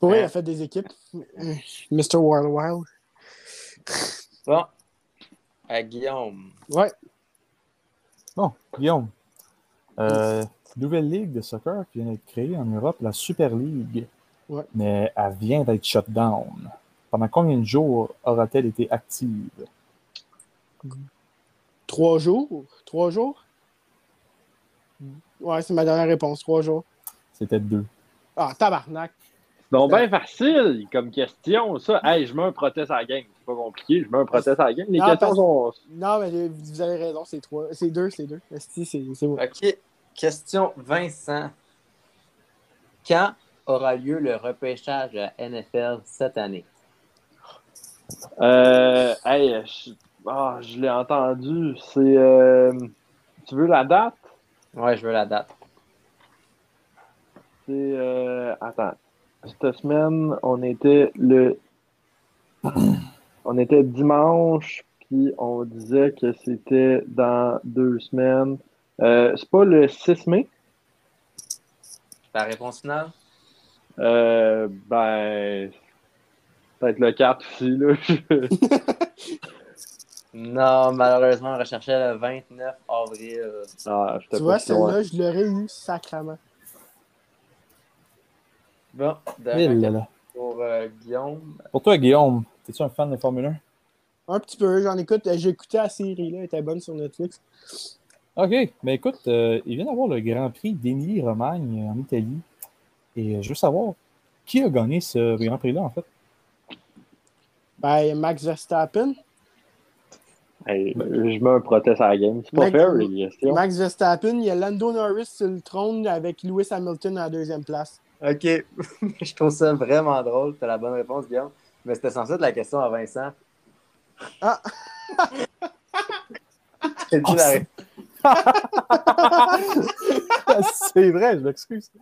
A: Oui, il a fait des équipes. Mr. Wild Wild.
C: Bon. À Guillaume.
A: Ouais.
D: Bon, Guillaume. Euh, nouvelle ligue de soccer qui vient d'être créée en Europe, la Super League.
A: Ouais.
D: Mais elle vient d'être shut down. Pendant combien de jours aura-t-elle été active?
A: Trois jours? Trois jours? Ouais, c'est ma dernière réponse. Trois jours.
D: C'était deux.
A: Ah, tabarnak.
B: Donc, bien facile comme question, ça. Hey, je mets un protest à la game. C'est pas compliqué, je mets un protest à la game. Les non, questions sont.
A: Non, mais vous avez raison, c'est trois. C'est deux, c'est deux. C'est bon.
C: OK. Question Vincent. Quand aura lieu le repêchage de la NFL cette année?
B: Euh, hey, je, oh, je l'ai entendu. C'est. Euh, tu veux la date?
C: Ouais, je veux la date.
B: C'est. Euh, attends cette semaine, on était le. On était dimanche, puis on disait que c'était dans deux semaines. Euh, c'est pas le 6 mai?
C: La réponse finale?
B: Euh, ben, peut-être le 4 aussi, là. (laughs)
C: non, malheureusement, on recherchait le 29 avril.
B: Ah,
A: tu vois, celle-là, je l'aurais eu sacrement.
C: Bon,
D: là.
C: pour euh, Guillaume.
D: Pour toi, Guillaume, es-tu un fan de Formule
A: 1? Un petit peu, j'en écoute. J'ai écouté la série, là, elle était bonne sur Netflix.
D: OK, mais écoute, euh, il vient d'avoir le Grand Prix d'Émilie-Romagne en Italie. Et je veux savoir, qui a gagné ce Grand Prix-là, en fait?
A: Ben, Max Verstappen.
B: Hey, je mets un protest à la game. C'est pas fair, les questions.
A: Max Verstappen, il y a Lando Norris sur le trône avec Lewis Hamilton à la deuxième place.
C: OK. (laughs) je trouve ça vraiment drôle. T'as la bonne réponse, Guillaume. Mais c'était censé être la question à Vincent.
A: Ah! (laughs)
C: C'est la (laughs)
D: c'est vrai, je m'excuse.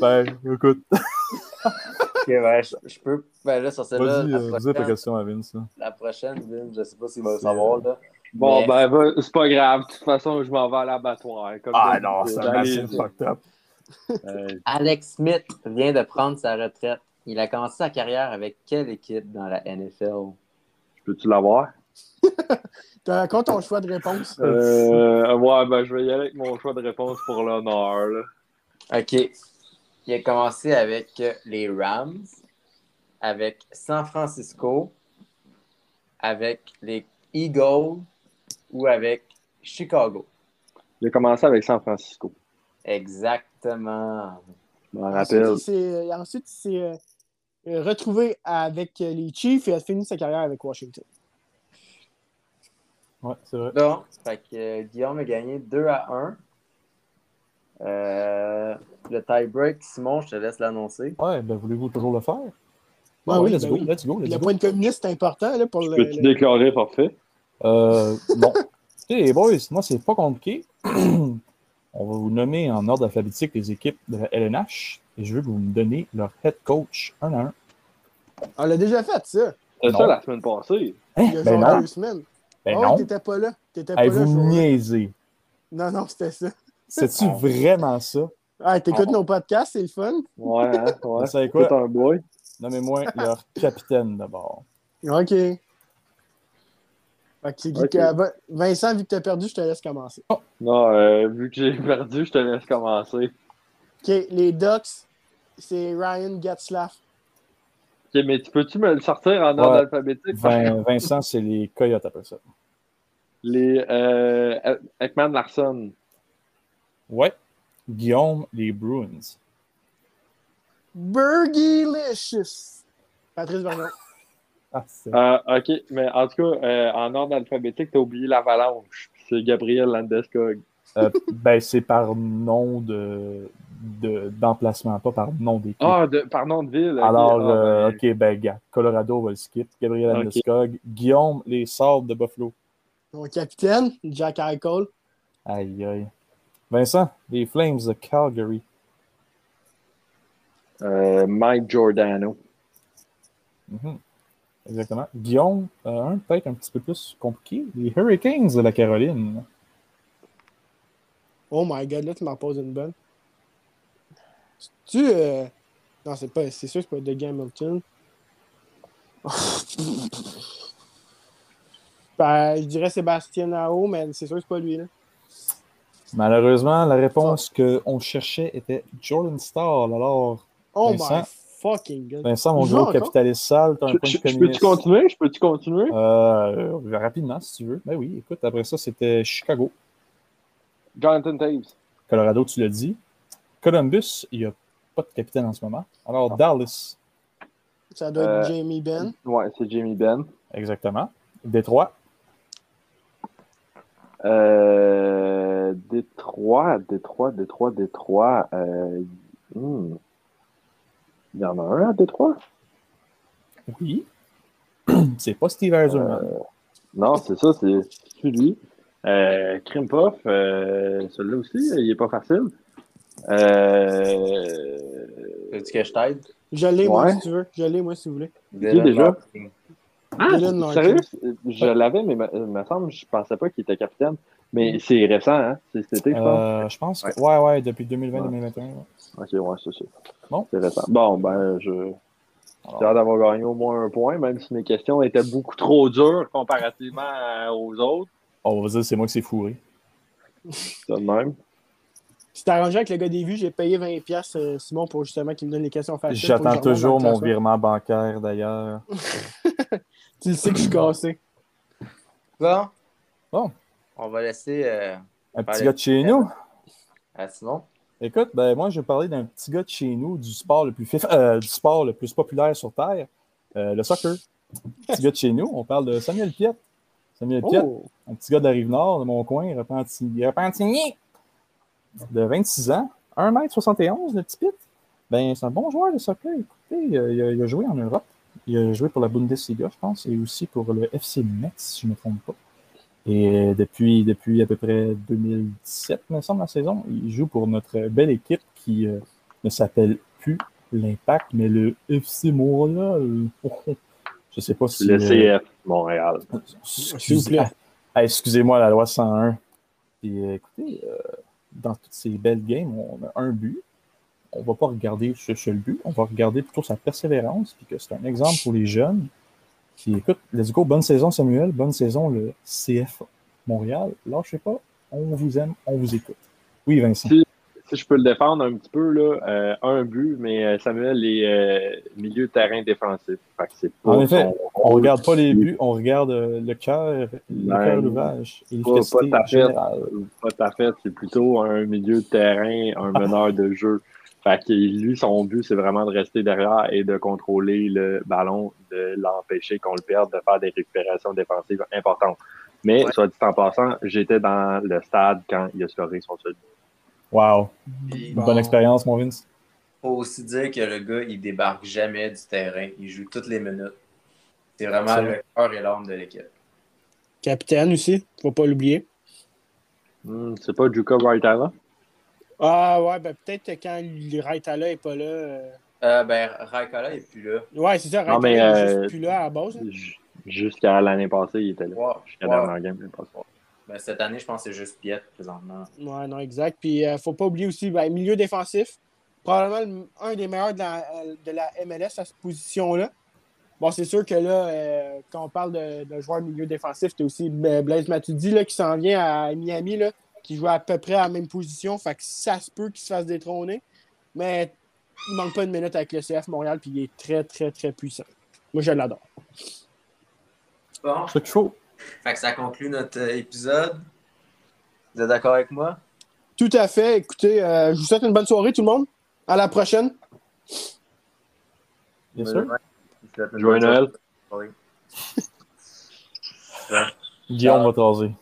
D: Ben, écoute.
C: ok, ben, je, peux. Ben là, sur celle-là.
D: Vas-y, euh,
C: prochaine...
D: ta question à Vince.
C: La prochaine, Vince, je sais pas s'il va le savoir, là.
B: Bon, ben, c'est pas grave. De toute façon, je m'en vais à l'abattoir.
D: Ah non, c'est un fucked up.
C: Euh, Alex Smith vient de prendre sa retraite. Il a commencé sa carrière avec quelle équipe dans la NFL?
B: Peux-tu l'avoir? (laughs)
A: T'as ton choix de réponse?
B: Euh, ouais, ben je vais y aller avec mon choix de réponse pour l'honneur.
C: OK. Il a commencé avec les Rams, avec San Francisco, avec les Eagles ou avec Chicago.
B: Il a commencé avec San Francisco.
C: Exactement.
B: Je m'en rappelle.
A: Ensuite, il euh, retrouvé avec les Chiefs et a fini sa carrière avec Washington.
D: Ouais, c'est vrai.
C: Donc, fait que, euh, Guillaume a gagné 2 à 1. Euh, le tie-break, Simon, je te laisse l'annoncer.
D: Ouais, ben voulez-vous toujours le faire?
A: Ah, oui,
D: let's,
A: ben
D: go,
A: oui.
D: let's go, let's
A: Le
D: go.
A: point de communiste, c'est important là, pour le.
B: Peux-tu
A: le...
B: déclarer parfait?
D: Euh, bon. Écoutez, (laughs) boys, moi, c'est pas compliqué. (clears throat) On va vous nommer en ordre alphabétique les équipes de la LNH et je veux que vous me donner leur head coach un à un.
A: On l'a déjà fait, ça.
B: C'est
D: Non.
B: ça la semaine passée.
D: Hein?
A: Il y a
D: Ben
A: genre
D: non.
A: deux semaines.
D: Ben
A: oh,
D: non.
A: t'étais pas là. T'étais pas
D: Hey,
A: là.
D: vous niaisez.
A: Non, non, c'était ça.
D: C'est-tu vraiment ça?
A: Ah, t'écoutes nos podcasts, c'est le fun.
B: Ouais, hein, (laughs) ouais.
D: Savez quoi?
B: C'est un boy.
D: Nommez-moi (laughs) leur capitaine d'abord.
A: OK. Fait que,
B: Ok.
A: que- Vincent, vu que t'as perdu, je te laisse commencer.
B: Non, euh, vu que j'ai (laughs) perdu, je te laisse commencer.
A: OK, les Ducks, c'est Ryan Getzlaff.
B: Ok, mais tu peux-tu me le sortir en ordre
D: Ouais.
B: alphabétique?
D: Vin- Vincent, c'est les Coyotes après ça.
B: Les euh, Ekman Larson.
D: Ouais. Guillaume, les Bruins.
A: Burgilicious. Patrice Vernon. (laughs)
D: Ah, c'est
B: Euh, ok, mais en tout cas, euh, en ordre alphabétique, t'as oublié l'Avalanche. C'est Gabriel Landeskog.
D: Euh, ben, c'est par nom de, de- d'emplacement, pas par nom d'équipe.
B: Ah, de, par nom de ville.
D: Alors,
B: Ah,
D: euh,
B: ben,
D: ok, ben, gars, Colorado va le skip. Gabriel
B: Ok.
D: Landeskog. Guillaume, les Sabres de Buffalo.
A: Mon capitaine, Jack Eichel.
D: Aïe, aïe. Vincent, les Flames de Calgary.
B: euh, Mike Giordano.
D: Mhm. Exactement. Guillaume, euh, un peut-être un petit peu plus compliqué. Les Hurricanes de la Caroline.
A: Oh my god, là, tu m'en poses une bonne. Tu. Euh... Non, c'est pas. C'est sûr que c'est pas de Hamilton. (laughs) ben, je dirais Sébastien Nao, mais c'est sûr que c'est pas lui, là.
D: Malheureusement, la réponse qu'on cherchait était Jordan Stall. Alors,
A: Oh
D: Vincent.
A: my fucking god.
D: Vincent, mon gros capitaliste sale, t'as un
B: Je,
D: point
B: je-
D: de
B: je peux-tu continuer? Je peux-tu continuer?
D: Euh, rapidement, si tu veux. Ben oui, écoute, après ça, c'était Chicago.
B: Jonathan Taves.
D: Colorado, tu l'as dit. Columbus, il n'y a pas de capitaine en ce moment. Alors, Dallas,
A: Ça doit être
B: Euh,
A: Jamie Ben.
B: Ouais, c'est Jamie Ben.
D: exactement. Détroit,
B: Euh, Détroit, Détroit, Détroit, Détroit. Euh, hmm. Il y en a un à Détroit?
D: oui. (clears throat) C'est pas Steve Eiserman.
B: Non, c'est ça, c'est c'est lui. Euh, Krimpov, euh, celui-là aussi, il est pas facile. Euh,
C: Veux-tu que je t'aide?
A: Je l'ai, moi, si tu veux. Je l'ai, moi, si vous voulez.
B: Qui déjà? Ah,
A: Dylan
B: sérieux? Je l'avais, mais il me semble, je pensais pas qu'il était capitaine. Mais c'est récent, hein? C'est cet été, je pense.
D: Euh, je pense que. Ouais, ouais, depuis 2020-2021. ouais.
B: Ok, ouais, c'est ça.
D: Bon.
B: C'est récent. Bon, ben, je. J'ai hâte d'avoir gagné au moins un point, même si mes questions étaient beaucoup trop dures comparativement aux autres.
D: On va dire c'est moi qui s'est fourré.
B: C'est de même.
A: C'est arrangé avec le gars des vues, j'ai payé 20$ piastres, euh, Simon pour justement qu'il me donne les questions faciles.
D: J'attends toujours
A: le
D: mon virement bancaire d'ailleurs. (laughs)
A: Tu le sais que je suis cassé.
C: Bon.
D: Bon.
C: On va laisser euh,
D: Un petit gars de chez nous.
C: à Simon.
D: Écoute, ben moi je vais parler d'un petit gars de chez nous, du sport le plus fif- euh, du sport le plus populaire sur Terre, euh, le soccer. Petit gars de chez nous, on parle de Samuel Piette. Samuel
A: Oh!
D: un petit gars de la rive nord de mon coin, Repentigny, Repentigny, de 26 ans, 1m71, le petit Pitt. Ben, c'est un bon joueur de soccer. Écoutez, il a, il a joué en Europe. Il a joué pour la Bundesliga, je pense, et aussi pour le FC Metz, si je ne me trompe pas. Et euh, depuis, depuis à peu près 2017, me semble, la saison, il joue pour notre belle équipe qui euh, ne s'appelle plus l'Impact, mais le FC Montréal. (laughs) Je sais pas si.
B: Le
D: euh,
B: CF Montréal.
A: S'il vous plaît.
D: Ah, Excusez-moi, la loi 101. Puis, euh, écoutez, euh, dans toutes ces belles games, on a un but. On va pas regarder ce seul but, on va regarder plutôt sa persévérance, puis que c'est un exemple pour les jeunes. Puis écoute, let's go, bonne saison Samuel, bonne saison le CF Montréal. Lâchez pas, on vous aime, on vous écoute. Oui, Vincent.
B: Si, je peux le défendre un petit peu, là, euh, un but, mais euh, Samuel est euh, milieu de terrain défensif. Fait que c'est pas
D: En effet, On
B: rôle.
D: regarde pas les buts, on regarde euh, le cœur, le
B: Ben,
D: cœur d'ouvrage et
B: pas- pas ta fête. c'est plutôt un milieu de terrain, un (laughs) meneur de jeu. Fait que lui, son but, c'est vraiment de rester derrière et de contrôler le ballon, de l'empêcher qu'on le perde, de faire des récupérations défensives importantes. Mais,
C: Ouais.
B: soit dit en passant, j'étais dans le stade quand il a scoré son seul but.
D: Wow,
A: Bon.
D: bonne expérience, mon Vince.
C: faut aussi dire que le gars, il débarque jamais du terrain. Il joue toutes les minutes. C'est vraiment le cœur et l'âme de l'équipe.
A: Capitaine aussi, faut pas l'oublier.
B: Hmm, c'est pas Juka Wright-Alla?
A: Ah ouais, ben peut-être que quand Raitala est pas là. euh,
C: Euh, ben, Raikkola est plus là.
A: Ouais, c'est ça,
B: Non,
A: Raitala
B: mais,
A: est
B: euh,
A: juste plus là à la base. hein.
B: Jusqu'à l'année passée, il était là. Jusqu'à la dernière game, l'année passée.
C: Ben, cette année, je pense que c'est juste Piet présentement.
A: Ouais, non, exact. Puis, euh, faut pas oublier aussi, ben, milieu défensif. Probablement le- un des meilleurs de la, euh, de la MLS à cette position-là. Bon, c'est sûr que là, euh, quand on parle de, de joueur milieu défensif, tu as aussi euh, Blaise Matuidi là, qui s'en vient à Miami, là, qui joue à peu près à la même position. Fait que ça se peut qu'il se fasse détrôner. Mais il manque pas une minute avec le CF Montréal, puis il est très, très, très puissant. Moi, je l'adore.
C: Bon,
D: C'est faut.
C: Fait que ça conclut notre euh, épisode. Vous êtes d'accord avec moi?
A: Tout à fait. Écoutez, euh, je vous souhaite une bonne soirée, tout le monde. À la prochaine.
D: Bien sûr.
B: Joyeux Noël.
D: Guillaume va taser.